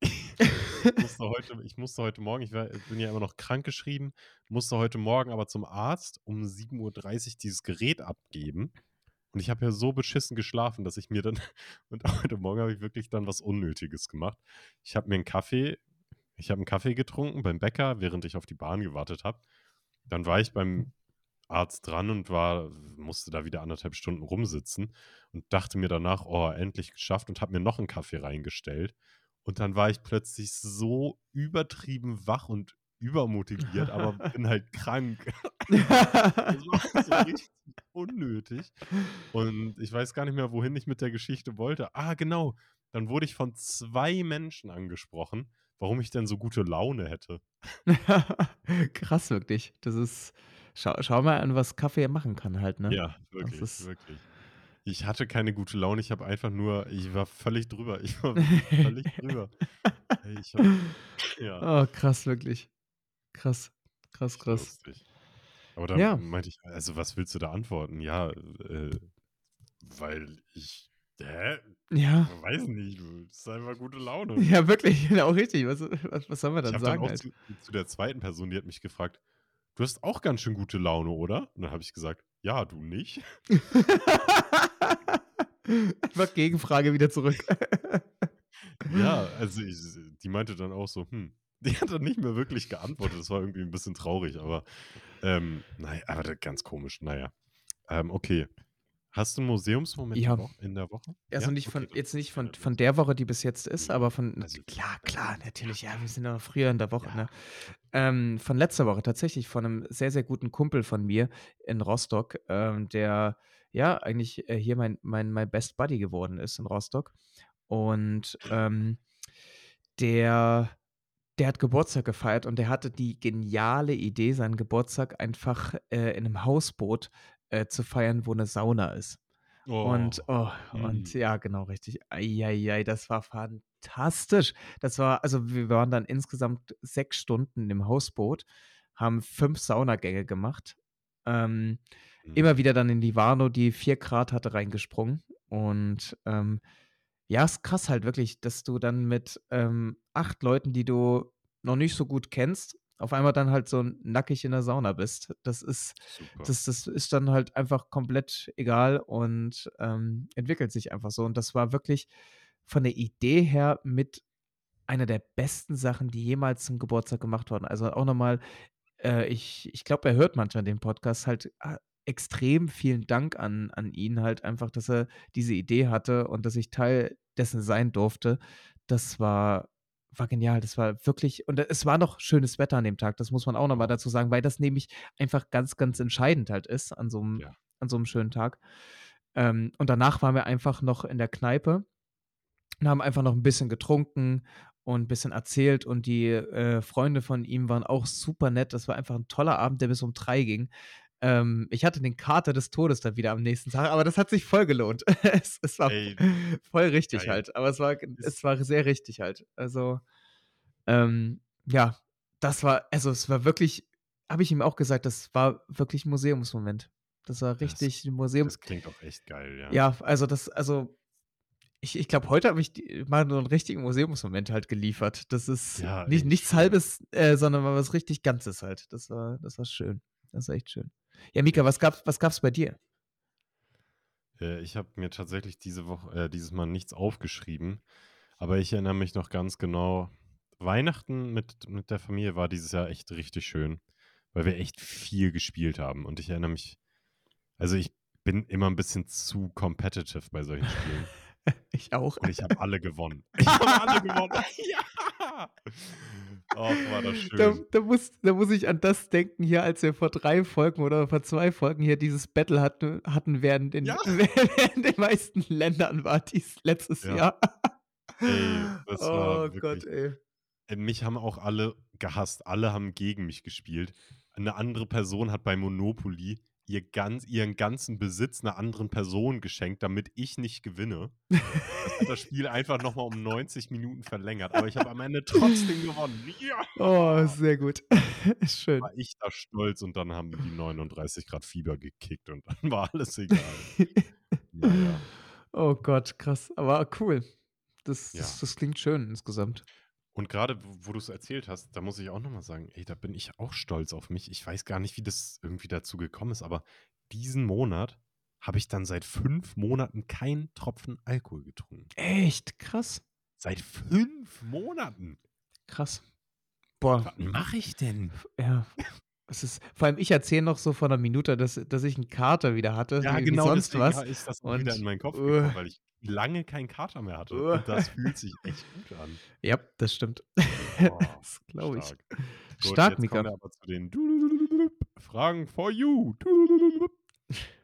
ich, musste heute, ich musste heute Morgen, ich, war, ich bin ja immer noch krank geschrieben, musste heute Morgen aber zum Arzt um 7.30 Uhr dieses Gerät abgeben. Und ich habe ja so beschissen geschlafen, dass ich mir dann, und heute Morgen habe ich wirklich dann was Unnötiges gemacht. Ich habe mir einen Kaffee, ich habe einen Kaffee getrunken beim Bäcker, während ich auf die Bahn gewartet habe. Dann war ich beim Arzt dran und war, musste da wieder anderthalb Stunden rumsitzen und dachte mir danach, oh, endlich geschafft und habe mir noch einen Kaffee reingestellt. Und dann war ich plötzlich so übertrieben wach und übermotiviert, aber bin halt krank. das war so richtig unnötig. Und ich weiß gar nicht mehr, wohin ich mit der Geschichte wollte. Ah, genau. Dann wurde ich von zwei Menschen angesprochen, warum ich denn so gute Laune hätte. Krass, wirklich. Das ist Schau, schau mal an, was Kaffee machen kann halt, ne? Ja, wirklich, wirklich. Ich hatte keine gute Laune, ich habe einfach nur, ich war völlig drüber. Ich war völlig drüber. Ich hab, ja. Oh, krass, wirklich. Krass, krass, krass. Lustig. Aber dann ja. meinte ich, also was willst du da antworten? Ja, äh, weil ich, hä? Ja. Ich weiß nicht, das ist einfach gute Laune. Ja, wirklich, genau richtig. Was, was, was soll man dann ich sagen? Dann auch halt? zu, zu der zweiten Person, die hat mich gefragt, du hast auch ganz schön gute Laune, oder? Und dann habe ich gesagt, ja, du nicht. Einfach Gegenfrage wieder zurück. ja, also ich, die meinte dann auch so, hm, die hat dann nicht mehr wirklich geantwortet. Das war irgendwie ein bisschen traurig, aber ähm, naja, aber ganz komisch. Naja. Ähm, okay. Hast du einen Museumsmoment ja. in der Woche? Also ja? nicht von, okay, jetzt nicht von, von der Woche, die bis jetzt ist, aber von, also, klar, klar, natürlich, ja, wir sind noch früher in der Woche, ja. ne? Ähm, von letzter Woche tatsächlich von einem sehr, sehr guten Kumpel von mir in Rostock, ähm, der ja eigentlich äh, hier mein, mein, mein Best Buddy geworden ist in Rostock. Und ähm, der, der hat Geburtstag gefeiert und der hatte die geniale Idee, seinen Geburtstag einfach äh, in einem Hausboot äh, zu feiern, wo eine Sauna ist. Oh. Und, oh, hm. und ja, genau, richtig. Eieiei, das war fantastisch. Das war, also wir waren dann insgesamt sechs Stunden im Hausboot, haben fünf Saunagänge gemacht. Ähm, hm. Immer wieder dann in die Warnow, die vier Grad hatte, reingesprungen. Und ähm, ja, ist krass halt wirklich, dass du dann mit ähm, acht Leuten, die du noch nicht so gut kennst, auf einmal dann halt so nackig in der Sauna bist. Das ist, das, das ist dann halt einfach komplett egal und ähm, entwickelt sich einfach so. Und das war wirklich von der Idee her mit einer der besten Sachen, die jemals zum Geburtstag gemacht wurden. Also auch nochmal, äh, ich, ich glaube, er hört manchmal den Podcast halt äh, extrem vielen Dank an, an ihn halt einfach, dass er diese Idee hatte und dass ich Teil dessen sein durfte. Das war war genial. Das war wirklich, und es war noch schönes Wetter an dem Tag, das muss man auch nochmal dazu sagen, weil das nämlich einfach ganz, ganz entscheidend halt ist an so einem, ja. an so einem schönen Tag. Ähm, und danach waren wir einfach noch in der Kneipe und haben einfach noch ein bisschen getrunken und ein bisschen erzählt und die äh, Freunde von ihm waren auch super nett. Das war einfach ein toller Abend, der bis um drei ging. Ähm, ich hatte den Kater des Todes dann wieder am nächsten Tag, aber das hat sich voll gelohnt. es, es, war Ey, voll richtig geil. halt. Aber es war, es war sehr richtig halt. Also, ähm, ja, das war, also es war wirklich, habe ich ihm auch gesagt, das war wirklich ein Museumsmoment. Das war richtig das, Museum. Das klingt auch echt geil, ja. Ja, also das, also ich, ich glaube, heute habe ich die, mal so einen richtigen Museumsmoment halt geliefert. Das ist ja, nicht, nichts Halbes, äh, sondern mal was richtig Ganzes halt. Das war, das war schön. Das war echt schön. Ja, Mika, was gab's, was gab's bei dir? Äh, ich habe mir tatsächlich diese Woche, äh, dieses Mal nichts aufgeschrieben, aber ich erinnere mich noch ganz genau. Weihnachten mit, mit der Familie war dieses Jahr echt richtig schön, weil wir echt viel gespielt haben. Und ich erinnere mich, also ich bin immer ein bisschen zu competitive bei solchen Spielen. ich auch. Und ich habe alle gewonnen. Ich habe alle gewonnen. ja! Oh, war das schön. Da, da, muss, da muss ich an das denken hier, als wir vor drei Folgen oder vor zwei Folgen hier dieses Battle hatten, hatten während, in, ja. während den meisten Ländern war dies letztes ja. Jahr. Ey, das war Oh Gott, wirklich ey. äh, mich haben auch alle gehasst. Alle haben gegen mich gespielt. Eine andere Person hat bei Monopoly ihr ganz, ihren ganzen Besitz einer anderen Person geschenkt, damit ich nicht gewinne. Das hat das Spiel einfach nochmal um 90 Minuten verlängert. Aber ich habe am Ende trotzdem gewonnen. Ja! Oh, sehr gut. Schön. War ich da stolz und dann haben die 39 Grad Fieber gekickt und dann war alles egal. Naja. Oh Gott, krass. Aber cool. Das, Ja. das, das klingt schön insgesamt. Und gerade, wo du es erzählt hast, da muss ich auch nochmal sagen, ey, da bin ich auch stolz auf mich. Ich weiß gar nicht, wie das irgendwie dazu gekommen ist, aber diesen Monat habe ich dann seit fünf Monaten keinen Tropfen Alkohol getrunken. Echt krass. Seit fünf Monaten? Krass. Boah, Was mache ich denn? ja. Es ist, vor allem, ich erzähle noch so vor einer Minute, dass, dass ich einen Kater wieder hatte, Ja, genau, sonst deswegen was. ist das Und, wieder in meinen Kopf gekommen, weil ich lange keinen Kater mehr hatte. uh, Und das fühlt sich echt gut an. ja, das stimmt. Oh, das glaube ich. stark. Gut, Stark, jetzt Mika. kommen wir aber zu den Fragen for you.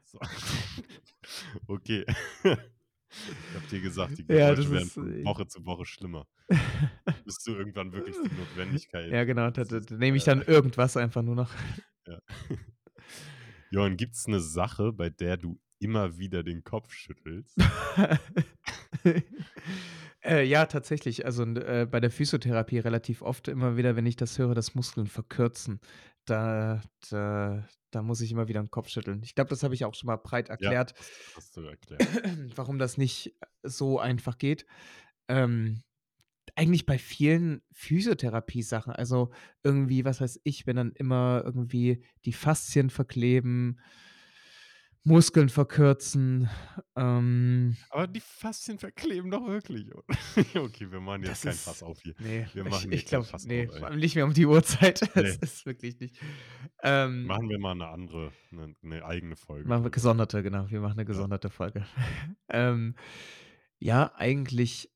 So. Okay. Ich hab dir gesagt, die Ja, Geräusche werden von äh, Woche zu Woche schlimmer. Bis du irgendwann wirklich die Notwendigkeit. Ja, genau. Da, da, da nehme ich äh, dann irgendwas einfach nur noch. ja. Johann, gibt es eine Sache, bei der du immer wieder den Kopf schüttelst? äh, ja, tatsächlich. Also äh, bei der Physiotherapie relativ oft immer wieder, wenn ich das höre, dass Muskeln verkürzen. Da, da, da muss ich immer wieder den Kopf schütteln. Ich glaube, das habe ich auch schon mal breit Ja, erklärt, das hast du erklärt. warum das nicht so einfach geht. Ähm, eigentlich bei vielen Physiotherapie-Sachen. Also irgendwie, was weiß ich, wenn dann immer irgendwie die Faszien verkleben, Muskeln verkürzen. Ähm, Aber die Faszien verkleben doch wirklich. okay, wir machen jetzt kein Fass auf hier. Nee, Wir ich, machen ich kein glaube, nee, vor allem nicht mehr um die Uhrzeit. Das Nee. ist wirklich nicht. Ähm, Machen wir mal eine andere, eine, eine eigene Folge machen wir gesonderte, genau. Wir machen eine Ja. gesonderte Folge. ähm, ja, eigentlich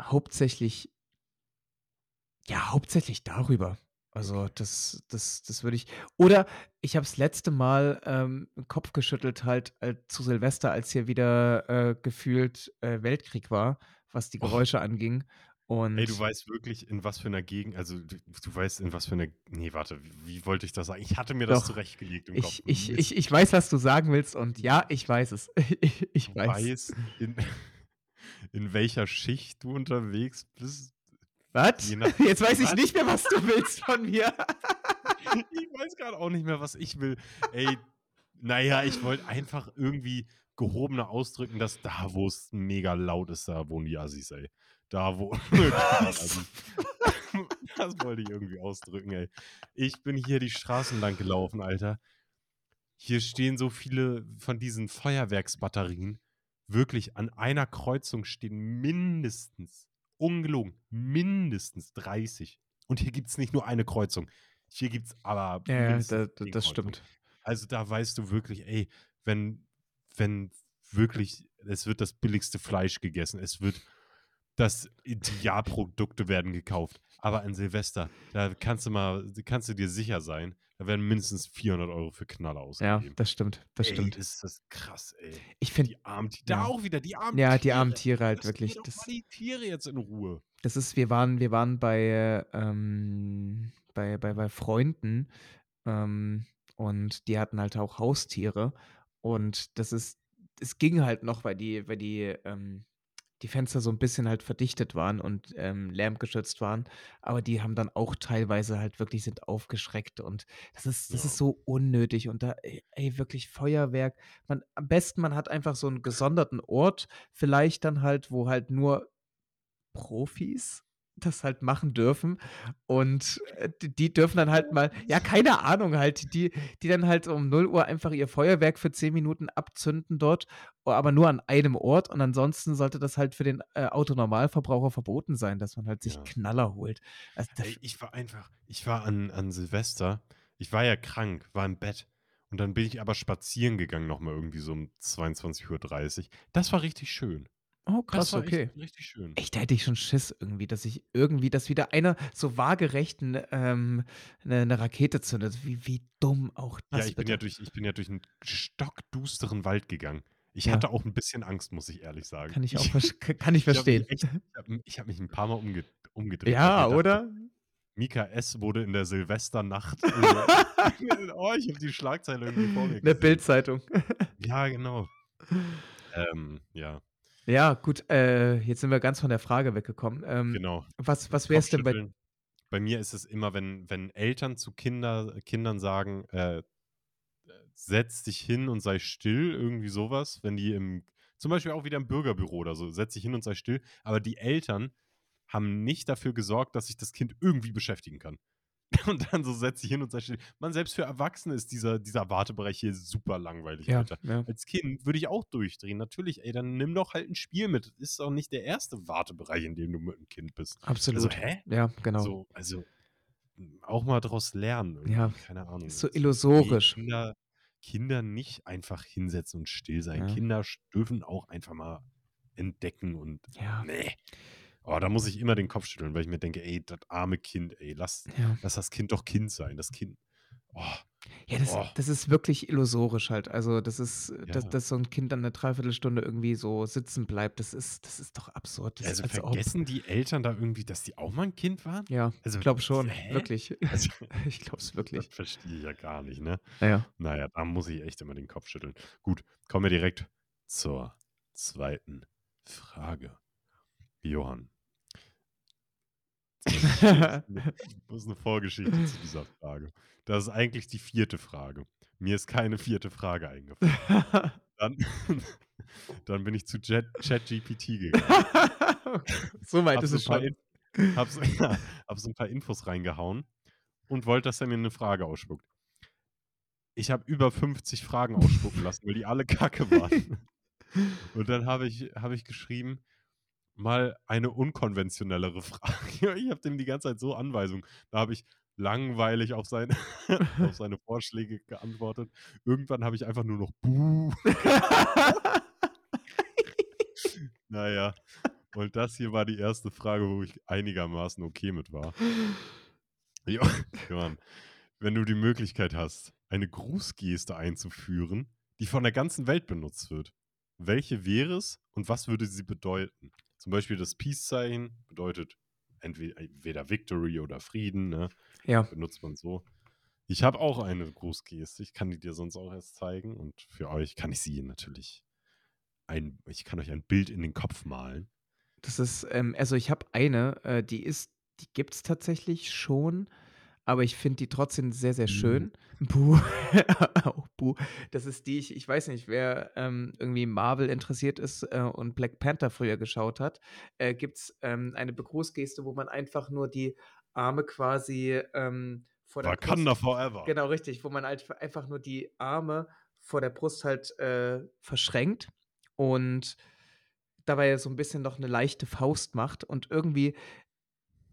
hauptsächlich, ja, hauptsächlich darüber. Also das, das, das würde ich. Oder ich habe das letzte Mal ähm, Kopf geschüttelt halt äh, zu Silvester, als hier wieder äh, gefühlt äh, Weltkrieg war, was die Oh, Geräusche anging. ey, du Und weißt wirklich, in was für einer Gegend, also du, du weißt, in was für einer, nee, warte, wie, wollte ich das sagen? Ich hatte mir das doch, zurechtgelegt im Kopf. ich, ich, ich, ich weiß, was du sagen willst. Und ja, ich weiß es. Ich, ich Du weiß. weißt, in, in welcher Schicht du unterwegs bist. Was? Jetzt weiß ich nicht mehr, was du willst von mir. Ich weiß gerade auch nicht mehr, was ich will. Ey, naja, ich wollte einfach irgendwie gehobener ausdrücken, dass da, wo es mega laut ist, da wohnen die Assis, ey. Da, wo. Was? Das wollte ich irgendwie ausdrücken, ey. Ich bin hier die Straßen lang gelaufen, Alter. Hier stehen so viele von diesen Feuerwerksbatterien. Wirklich, an einer Kreuzung stehen mindestens, ungelogen, mindestens 30. Und hier gibt es nicht nur eine Kreuzung. Hier gibt es aber Ja, da, da, 10 das stimmt. Also da weißt du wirklich, ey, wenn, wenn wirklich, es wird das billigste Fleisch gegessen, es wird das, Jahrprodukte werden gekauft. Aber an Silvester, da kannst du mal, kannst du dir sicher sein, da werden mindestens 400 Euro für Knaller Ja, ausgegeben. das stimmt. Das Ey, stimmt. ist das krass, ey. Ich finde, Die armen Tiere, da ja. auch wieder, die armen Ja, die armen Tiere. Halt mir wirklich. doch mal Das, die Tiere jetzt in Ruhe. das ist, wir waren, wir waren bei, ähm, bei, bei, bei Freunden ähm, und die hatten halt auch Haustiere. Und das ist, es ging halt noch, weil die, weil die, ähm, die Fenster so ein bisschen halt verdichtet waren und ähm, lärmgeschützt waren, aber die haben dann auch teilweise halt wirklich sind aufgeschreckt und das ist, das Ja. ist so unnötig und da, ey, wirklich Feuerwerk. Man, am besten, man hat einfach so einen gesonderten Ort, vielleicht dann halt, wo halt nur Profis das halt machen dürfen und äh, die, dürfen dann halt mal, ja, keine Ahnung halt, die, die dann halt um 0 Uhr einfach ihr Feuerwerk für 10 Minuten abzünden dort, aber nur an einem Ort und ansonsten sollte das halt für den äh, Autonormalverbraucher verboten sein, dass man halt sich Ja. Knaller holt. Also Ey, ich war einfach, ich war an, an Silvester, ich war ja krank, war im Bett. Und dann bin ich aber spazieren gegangen, nochmal irgendwie so um 22.30 Uhr. Das war richtig schön. Oh Das krass, war okay. echt richtig schön. Echt, da hätte ich schon Schiss irgendwie, dass ich irgendwie, dass wieder einer so waagerecht eine ähm, ne, ne Rakete zündet. Wie, wie dumm auch Ja, das ich bin ja bitte. durch, ich bin ja durch einen stockdusteren Wald gegangen. Ich Ja. hatte auch 'n bisschen Angst, muss ich ehrlich sagen. Kann ich auch Ich versch k kann ich ich habe mich verstehen. echt ich habe ich habe mich 'n paar Mal umge umgedreht, weil ich Ja, dachte: oder? „Mika S. wurde in der Silvesternacht“ äh, oh, ich habe die Schlagzeile irgendwie vor mir gesehen. Bild-Zeitung. Ja, genau. Ähm, ja. Ja, gut, äh, jetzt sind wir ganz von der Frage weggekommen. Ähm, Genau. was was wär's denn bei. Bei mir ist es immer, wenn wenn Eltern zu Kinder Kindern sagen, äh, „Setz dich hin und sei still“, irgendwie so was, wenn die im zum Beispiel auch wieder im Bürgerbüro oder so: „Setz dich hin und sei still“, aber die Eltern haben nicht dafür gesorgt, dass sich das Kind irgendwie beschäftigen kann. Und dann so: „Setz dich hin und still.“ Mann, selbst für Erwachsene ist dieser dieser Wartebereich hier super langweilig, Ja, Alter. ja. Als Kind würde ich auch durchdrehen. Natürlich, ey, dann nimm doch halt 'n Spiel mit. Ist doch nicht der erste Wartebereich, in dem du mit 'm Kind bist. Also, Absolut. hä? Ja, genau. So, also, auch mal draus lernen Ja, keine Ahnung. ist so Also, illusorisch. Kinder Kinder nicht einfach hinsetzen und still sein. Ja. Kinder dürfen auch einfach mal entdecken und Ja. ne. Oh, da muss ich immer den Kopf schütteln, weil ich mir denke: „Ey, das arme Kind, ey, lass Ja. lass das Kind doch Kind sein.“ Das Kind oh, Ja, das oh. das ist wirklich illusorisch halt. Also, das ist dass Ja. dass so 'n Kind dann 'ne 3/4 Stunde irgendwie so sitzen bleibt, das ist das ist doch absurd. Das Also, als ob vergessen die Eltern da irgendwie, dass die auch mal 'n Kind waren? Ja, Also, ich glaube schon, hä? wirklich. Also, Ich glaube es das wirklich. verstehe ich ja gar nicht, ne? Ja, ja. Na ja, da muss ich echt immer den Kopf schütteln. Gut, kommen wir direkt zur 2. Frage. Johann muss 'ne Vorgeschichte zu dieser Frage. Das ist eigentlich die 4. Frage. Mir ist keine 4. Frage eingefallen. Dann dann bin ich zu ChatGPT gegangen. So weit Habe ist so es schon. In habe so ja, habe so 'n paar Infos reingehauen und wollte, dass er mir 'ne Frage ausspuckt. Ich habe über 50 Fragen ausspucken lassen, weil die alle Kacke waren. Und dann habe ich habe ich geschrieben: „Mal eine unkonventionellere Frage.“ Ich habe dem die ganze Zeit so Anweisungen. Da habe ich langweilig auf seine auf seine Vorschläge geantwortet. Irgendwann habe ich einfach nur noch „Buh“ Na ja, und das hier war die 1. Frage, wo ich einigermaßen okay mit war. Jo Johann, wenn du die Möglichkeit hast, eine Grußgeste einzuführen, die von der ganzen Welt benutzt wird, welche wäre es und was würde sie bedeuten? Zum Beispiel das Peace-Zeichen bedeutet entwe entweder Victory oder Frieden, ne? Ja. Benutzt man so. Ich habe auch eine Grußgeste. Ich kann die dir sonst auch erst zeigen und für euch kann ich sie natürlich ein ich kann euch ein Bild in den Kopf malen. Das ist, ähm also, ich habe eine, äh, die ist die gibt's tatsächlich schon, aber ich finde die trotzdem sehr, sehr Buh. schön. Buh. Auch Buh. Das ist die ich ich weiß nicht, wer, ähm, irgendwie Marvel interessiert ist, äh, und Black Panther früher geschaut hat, äh, gibt's, ähm, eine Begrußgeste, wo man einfach nur die Arme quasi, ähm, vor der Brust Wakanda forever. genau richtig, wo man halt einfach nur die Arme vor der Brust halt, äh, verschränkt und dabei so 'n bisschen noch 'ne leichte Faust macht und irgendwie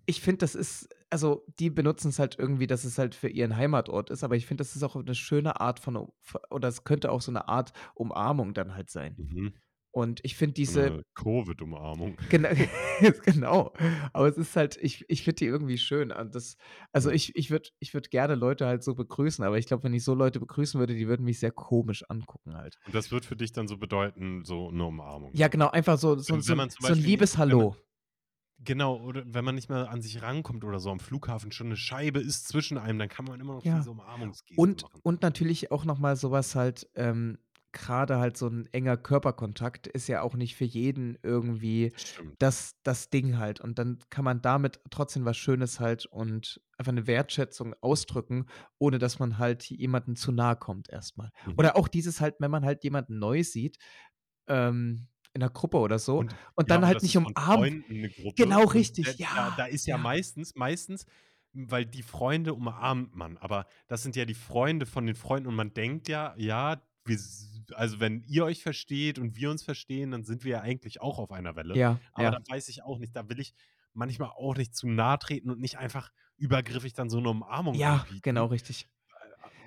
ich finde, das ist also, die benutzen's halt irgendwie, dass es halt für ihren Heimatort ist, aber ich finde, das ist auch 'ne schöne Art von oder es könnte auch so 'ne Art Umarmung dann halt sein. Mhm. Und ich finde diese Covid-Umarmung. Gena genau. Aber es ist halt ich ich finde die irgendwie schön und das also, Ja. ich ich würde ich würde gerne Leute halt so begrüßen, aber ich glaube, wenn ich so Leute begrüßen würde, die würden mich sehr komisch angucken halt. Und das wird für dich dann so bedeuten, so 'ne Umarmung? Ja, genau, einfach so so so so 'n Beispiel liebes Hallo. Genau, oder wenn man nicht mal an sich rankommt oder so am Flughafen, schon 'ne Scheibe ist zwischen einem, dann kann man immer noch Ja. diese Umarmungsgeste Und machen. und natürlich auch noch mal so was halt, ähm grade halt so 'n enger Körperkontakt ist ja auch nicht für jeden irgendwie Stimmt. das das Ding halt. Und dann kann man damit trotzdem was Schönes halt und einfach 'ne Wertschätzung ausdrücken, ohne dass man halt jemandem zu nahe kommt erst mal. Mhm. Oder auch dieses halt, wenn man halt jemanden neu sieht, ähm, in 'ner Gruppe oder so Und und ja, dann und halt nicht Freunden 'ne Genau, und richtig, da ja, da da ist ja ja. meistens meistens weil die Freunde umarmt man, aber das sind ja die Freunde von den Freunden und man denkt ja: „Ja, wir also, wenn ihr euch versteht und wir uns verstehen, dann sind wir ja eigentlich auch auf einer Welle.“ Ja, Aber ja. da weiß ich auch nicht, da will ich manchmal auch nicht zu nahe treten und nicht einfach übergriffig dann so 'ne Umarmung Ja, anbieten. genau richtig.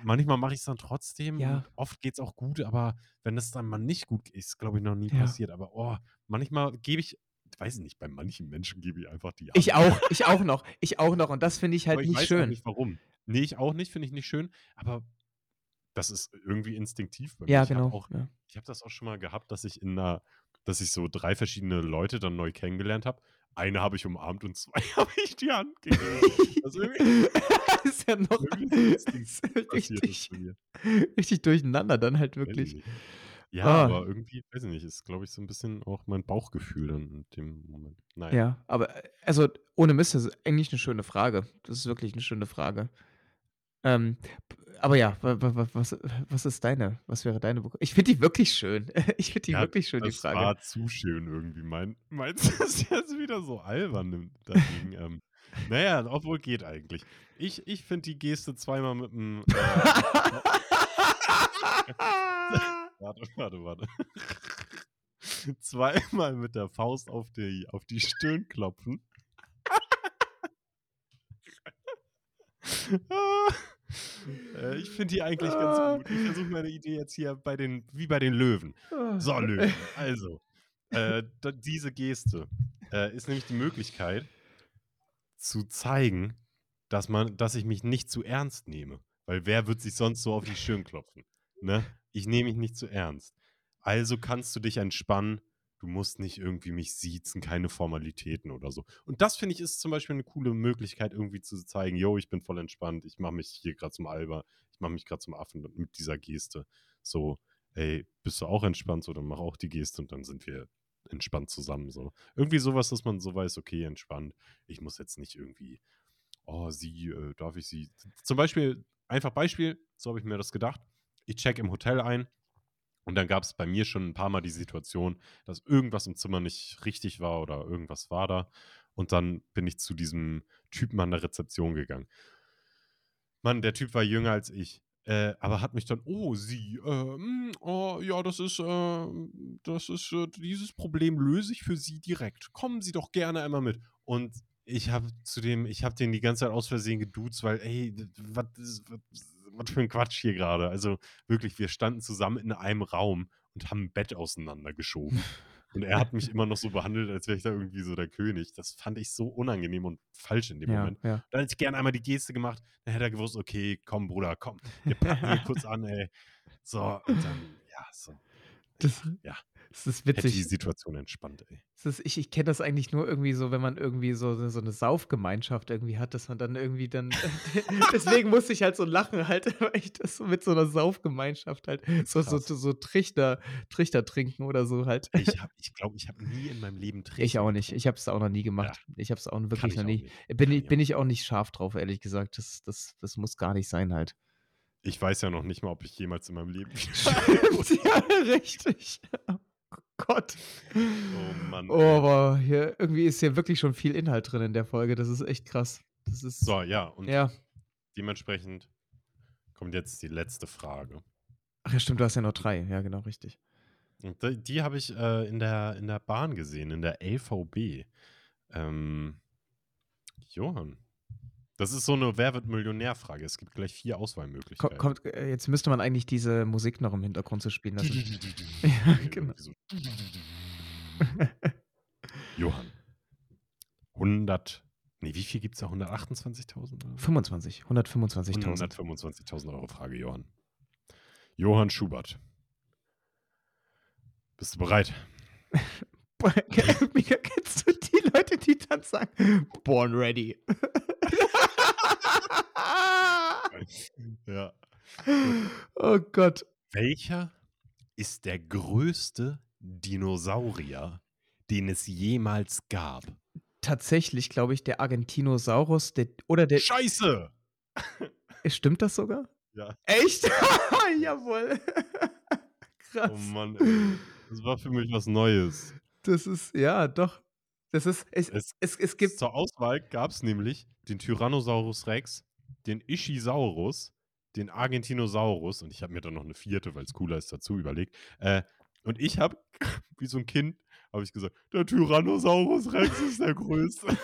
Manchmal mache ich's dann trotzdem Ja. oft geht's auch gut, aber wenn es dann mal nicht gut ist glaube ich, noch nie Ja. passiert. Aber, oh, manchmal gebe ich weiß ich nicht, bei manchen Menschen gebe ich einfach die Ich Hand. auch, ich auch noch, ich auch noch und das finde ich halt ich nicht weiß auch schön. nicht warum. Ne, ich auch nicht, finde ich nicht schön, aber das ist irgendwie instinktiv bei mir. Ja, Ich habe genau. auch, Ja. ich habe das auch schon mal gehabt, dass ich in einer, dass ich so drei verschiedene Leute dann neu kennengelernt habe. Eine habe ich umarmt und zwei habe ich die Hand gegeben. Ist irgendwie, ist ja noch ist das richtig, richtig durcheinander dann halt wirklich. Ja, Ah, aber irgendwie, weiß ich nicht, ist, glaube ich, so ein bisschen auch mein Bauchgefühl dann in dem Moment. Naja. ja, aber äh, also ohne Mist, das ist eigentlich eine schöne Frage. Das ist wirklich eine schöne Frage. Ähm, aber ja, wa- wa- wa- was, was ist deine, was wäre deine Begründung? Ich finde die wirklich schön. Ich finde die Ja, wirklich schön, die das Frage. war zu schön irgendwie. Mein, meins ist jetzt wieder so albern dagegen. ähm, naja, obwohl geht eigentlich. Ich, ich finde die Geste zweimal mit dem. Äh, warte, warte, warte. zweimal mit der Faust auf die, auf die Stirn klopfen. äh, ich finde die eigentlich ganz gut. Ich versuche meine Idee jetzt hier bei den, wie bei den Löwen. So, Löwen. Also, äh, diese Geste äh, ist nämlich die Möglichkeit zu zeigen, dass man, dass ich mich nicht zu ernst nehme. Weil wer wird sich sonst so auf die Stirn klopfen? Ne? Ich nehme mich nicht zu ernst. Also kannst du dich entspannen. Du musst nicht irgendwie mich siezen, keine Formalitäten oder so. Und das finde ich ist zum Beispiel eine coole Möglichkeit, irgendwie zu zeigen, yo, ich bin voll entspannt, ich mache mich hier gerade zum Alber, ich mache mich gerade zum Affen mit dieser Geste. So, ey, bist du auch entspannt? So, dann mach auch die Geste und dann sind wir entspannt zusammen. So. Irgendwie sowas, dass man so weiß, okay, entspannt. Ich muss jetzt nicht irgendwie, oh, sie, äh, darf ich sie. Zum Beispiel, einfach Beispiel, so habe ich mir das gedacht. Ich check im Hotel ein und dann gab es bei mir schon ein paar Mal die Situation, dass irgendwas im Zimmer nicht richtig war oder irgendwas war da. Und dann bin ich zu diesem Typen an der Rezeption gegangen. Mann, der Typ war jünger als ich. Äh, aber hat mich dann, oh, sie, äh, oh, ja, das ist, äh, das ist, äh, dieses Problem löse ich für Sie direkt. Kommen Sie doch gerne einmal mit. Und ich habe zu dem, ich habe den die ganze Zeit aus Versehen geduzt, weil, ey, was was für ein Quatsch hier gerade. Also wirklich, wir standen zusammen in einem Raum und haben ein Bett auseinandergeschoben. Und er hat mich immer noch so behandelt, als wäre ich da irgendwie so der König. Das fand ich so unangenehm und falsch in dem Ja, Moment. ja. Dann hätte ich gerne einmal die Geste gemacht. Dann hätte er gewusst, okay, komm, Bruder, komm. Wir packen hier kurz an, ey. So, und dann, ja, so. Das, Ja, das ist hätte die witzig. Situation entspannt, ey. Ist, ich ich kenne das eigentlich nur irgendwie so, wenn man irgendwie so, so eine Saufgemeinschaft irgendwie hat, dass man dann irgendwie dann. Deswegen musste ich halt so lachen, halt, weil ich das so mit so einer Saufgemeinschaft halt, so, so, Krass. so Trichter, Trichter trinken oder so halt. Ich habe, ich glaube, ich habe nie in meinem Leben Ich Trichter auch nicht. Ich habe es auch noch nie Ja, gemacht. Ich habe es auch wirklich ich noch nie. nicht. Bin ich, ich bin auch ich nicht. auch nicht scharf drauf, ehrlich gesagt. Das, das, das muss gar nicht sein halt. Ich weiß ja noch nicht mal, ob ich jemals in meinem Leben ja, richtig. Gott. Oh Mann, Oh, aber hier, irgendwie ist hier wirklich schon viel Inhalt drin in der Folge. Das ist echt krass. Das ist, So, ja, und ja. dementsprechend kommt jetzt die letzte Frage. Ach ja, stimmt, du hast ja noch drei. Ja, genau, richtig. Und die, die habe ich äh, in, der, in der Bahn gesehen, in der LVB. Ähm, Johann. Das ist so eine Wer wird Millionär-Frage. Es gibt gleich vier Auswahlmöglichkeiten. kommt, äh, jetzt müsste man eigentlich diese Musik noch im Hintergrund zu spielen lassen. Ja, genau. So. Johann. 100. Nee, wie viel gibt es da? 128.000? oder so? 25, 125.000. 125.000 Euro Frage, Johann. Johann Schubert. Bist du bereit? Mika, kennst du die Leute, die dann sagen, born ready? Ja. oh Gott. Welcher ist der größte Dinosaurier, den es jemals gab? Tatsächlich, glaube ich, der Argentinosaurus, der, oder der, Scheiße! stimmt das sogar? Ja. Echt? Jawohl. Krass. Oh Mann, ey. Das war für mich was Neues. Das ist, ja, doch. Das ist, es, Es, es, es gibt, zur Auswahl gab es nämlich den Tyrannosaurus Rex, den Ischisaurus, den Argentinosaurus und ich habe mir dann noch eine vierte, weil es cooler ist, dazu überlegt. Äh, und ich habe, wie so ein Kind, habe ich gesagt, der Tyrannosaurus Rex ist der größte. und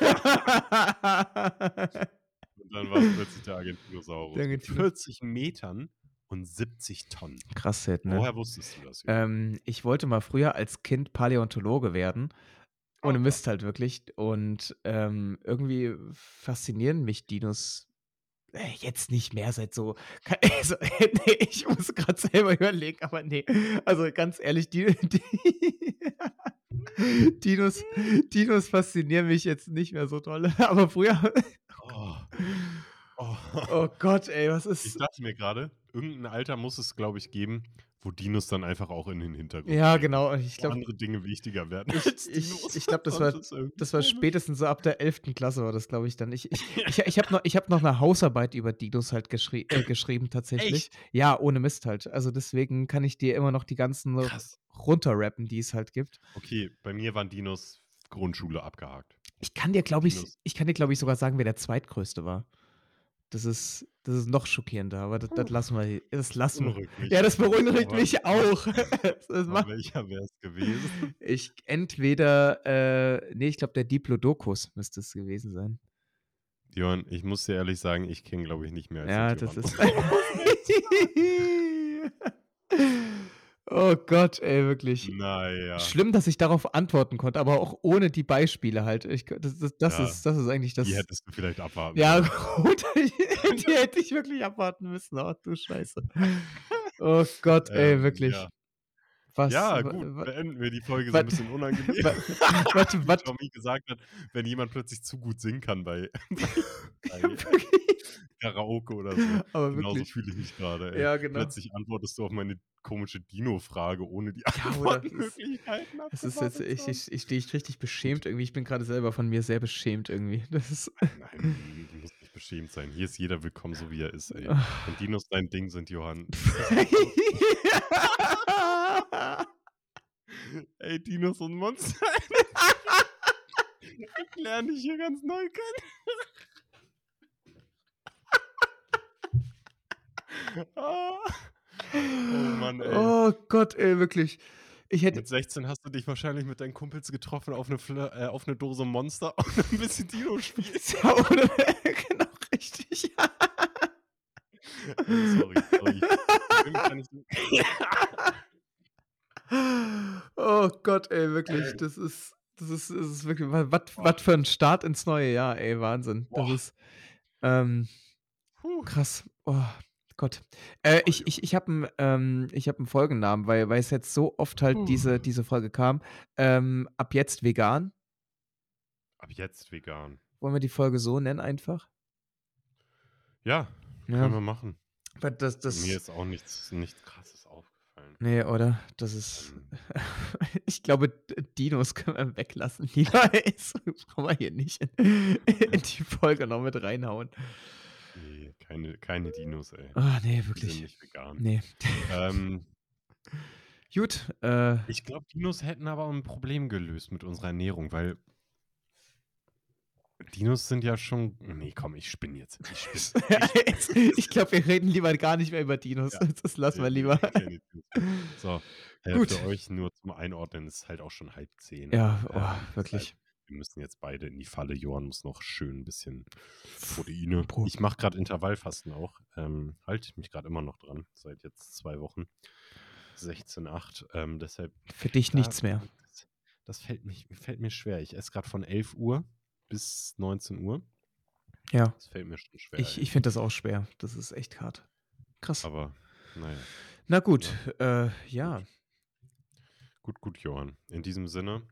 dann war es plötzlich der Argentinosaurus. Der mit Argentino- 40 Metern und 70 Tonnen. Krass, Sid, ne? Woher wusstest du das? Ähm, ich wollte mal früher als Kind Paläontologe werden. Ohne Oh, Mist halt wirklich. Und ähm, irgendwie faszinieren mich Dinos jetzt nicht mehr seit so also, ne, ich muss grad selber überlegen, aber ne. Also, ganz ehrlich, die die Dinos Dinos faszinieren mich jetzt nicht mehr so dolle, aber früher Oh. Oh. Oh Gott, ey, was Ich ist dachte mir grade, irgend 'n Alter muss es, glaube ich, geben, wo Dinos dann einfach auch in den Hintergrund Ja, treten, genau. Ich wo glaube andere Dinge wichtiger werden ich ich ich glaube, das war das war spätestens so ab der 11. Klasse war das, glaube ich, dann. Ich ich ich ich habe noch ich habe noch 'ne Hausarbeit über Dinos halt geschri äh, geschrieben tatsächlich. Echt? Ja, ohne Mist halt. Also, deswegen kann ich dir immer noch die ganzen Krass. runterrappen, die es halt gibt. Okay, bei mir waren Dinos Grundschule abgehakt. Ich kann dir, glaube ich ich kann dir, glaube ich, sogar sagen, wer der Zweitgrößte war. Das ist das ist noch schockierender, aber das das lassen wir das lassen wir. Ja, das beunruhigt mich auch. Welcher wäre es gewesen? Ich entweder, äh ne, ich glaube, der Diplodocus müsste es gewesen sein. Johann, ich muss dir ehrlich sagen, ich kenne, glaube ich, nicht mehr als Ja, das ist. Oh Gott, ey, wirklich. Na ja. Schlimm, dass ich darauf antworten konnte, aber auch ohne die Beispiele halt. Ich das das das Ja, ist das ist eigentlich das die hättest du vielleicht abwarten Ja, gut, die hätte ich wirklich abwarten müssen. Ach du Scheiße. Oh Gott, ey, Ähm, wirklich. ja. Was Ja, gut, beenden wir die Folge so wa 'n bisschen unangenehm. wa warte, Wie wat Tommy gesagt hat, wenn jemand plötzlich zu gut singen kann bei bei. Karaoke oder so. Aber Genauso wirklich. fühle ich mich grade, ey. Ja, genau. Plötzlich antwortest du auf meine komische Dino-Frage, ohne die Ja, Antwortmöglichkeiten es ist jetzt ich ich ich stehe richtig beschämt irgendwie. Ich bin grade selber von mir sehr beschämt irgendwie. Das ist Nein, du musst nicht beschämt sein. Hier ist jeder willkommen, so wie er ist, ey. Wenn Dinos dein Ding sind, Johann, Ey, Dinos und Monster. Ich lerne dich hier ganz neu kennen. Oh Mann, ey. Oh Gott, ey, wirklich. Ich hätte Mit 16 hast du dich wahrscheinlich mit deinen Kumpels getroffen auf 'ne Fl äh, auf 'ne Dose Monster und 'n bisschen Dino spielen. Ja, oder genau, richtig. Ey, sorry, sorry. Oh Gott, ey, wirklich. Das ist das ist das ist wirklich was für 'n Start ins neue Jahr, ey, Wahnsinn. Das Boah. ist, ähm, krass. Oh Gott. Äh, Oh, ich ich ich habe 'n ähm, ich habe 'n Folgennamen, weil weil es jetzt so oft halt diese Puh. diese Folge kam. Ähm, ab jetzt vegan. Ab jetzt vegan. Wollen wir die Folge so nennen einfach? Ja, Ja. können wir machen. Das das Mir ist auch nichts nichts Krasses aufgefallen. Ne, oder? Das ist Ähm. ich glaube, D Dinos können wir weglassen lieber. Das brauchen wir hier nicht in in die Folge noch mit reinhauen. Ne, keine keine Dinos, ey. Ah, ne, Die sind wirklich. nicht vegan. Ne. Ähm Gut, äh Ich glaube, Dinos hätten aber 'n Problem gelöst mit unserer Ernährung, weil Dinos sind ja schon ne, komm, ich spinne jetzt. Ich. Ich. Ich glaube, wir reden lieber gar nicht mehr über Dinos. Ja. Das lassen wir lieber. So, äh, Gut. für euch nur zum Einordnen, es ist halt auch schon 9:30. Ja, Ähm, oh, heißt, wirklich. Wir müssen jetzt beide in die Falle. Johann muss noch schön 'n bisschen Proteine Pro ich mache grad Intervallfasten auch. Ähm, halte ich mich grad immer noch dran, seit jetzt 2 Wochen. 16:8, ähm, deshalb Für dich nichts mehr. das das fällt mich fällt mir schwer. Ich esse grad von 11:00 bis 19:00. Ja. Das fällt mir schon schwer, Ich ich finde das auch schwer. Das ist echt hart. Krass. Aber na ja. Na gut, Ne? äh, ja. Gut. Gut, gut, Johann. In diesem Sinne,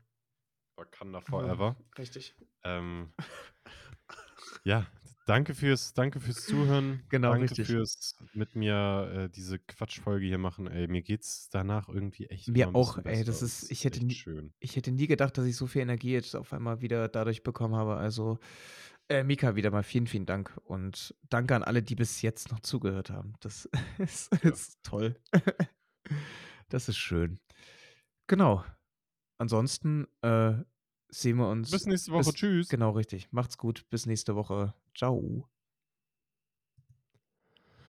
Wakanda Ja, forever. richtig. Ähm, ja, danke fürs danke fürs Zuhören. Genau, Danke richtig. fürs mit mir, äh, diese Quatschfolge hier machen. Ey, mir geht's danach irgendwie echt Mir auch, ey. besser. Das ist ich hätte nie schön. ich hätte nie gedacht, dass ich so viel Energie jetzt auf einmal wieder dadurch bekommen habe. Also, äh, Mika, wieder mal vielen, vielen Dank und danke an alle, die bis jetzt noch zugehört haben. Das ist Ja. ist toll. Das ist schön. Genau. Ansonsten, äh, sehen wir uns Bis nächste Woche. bis Tschüss. genau richtig. Macht's gut. Bis nächste Woche. Tschau.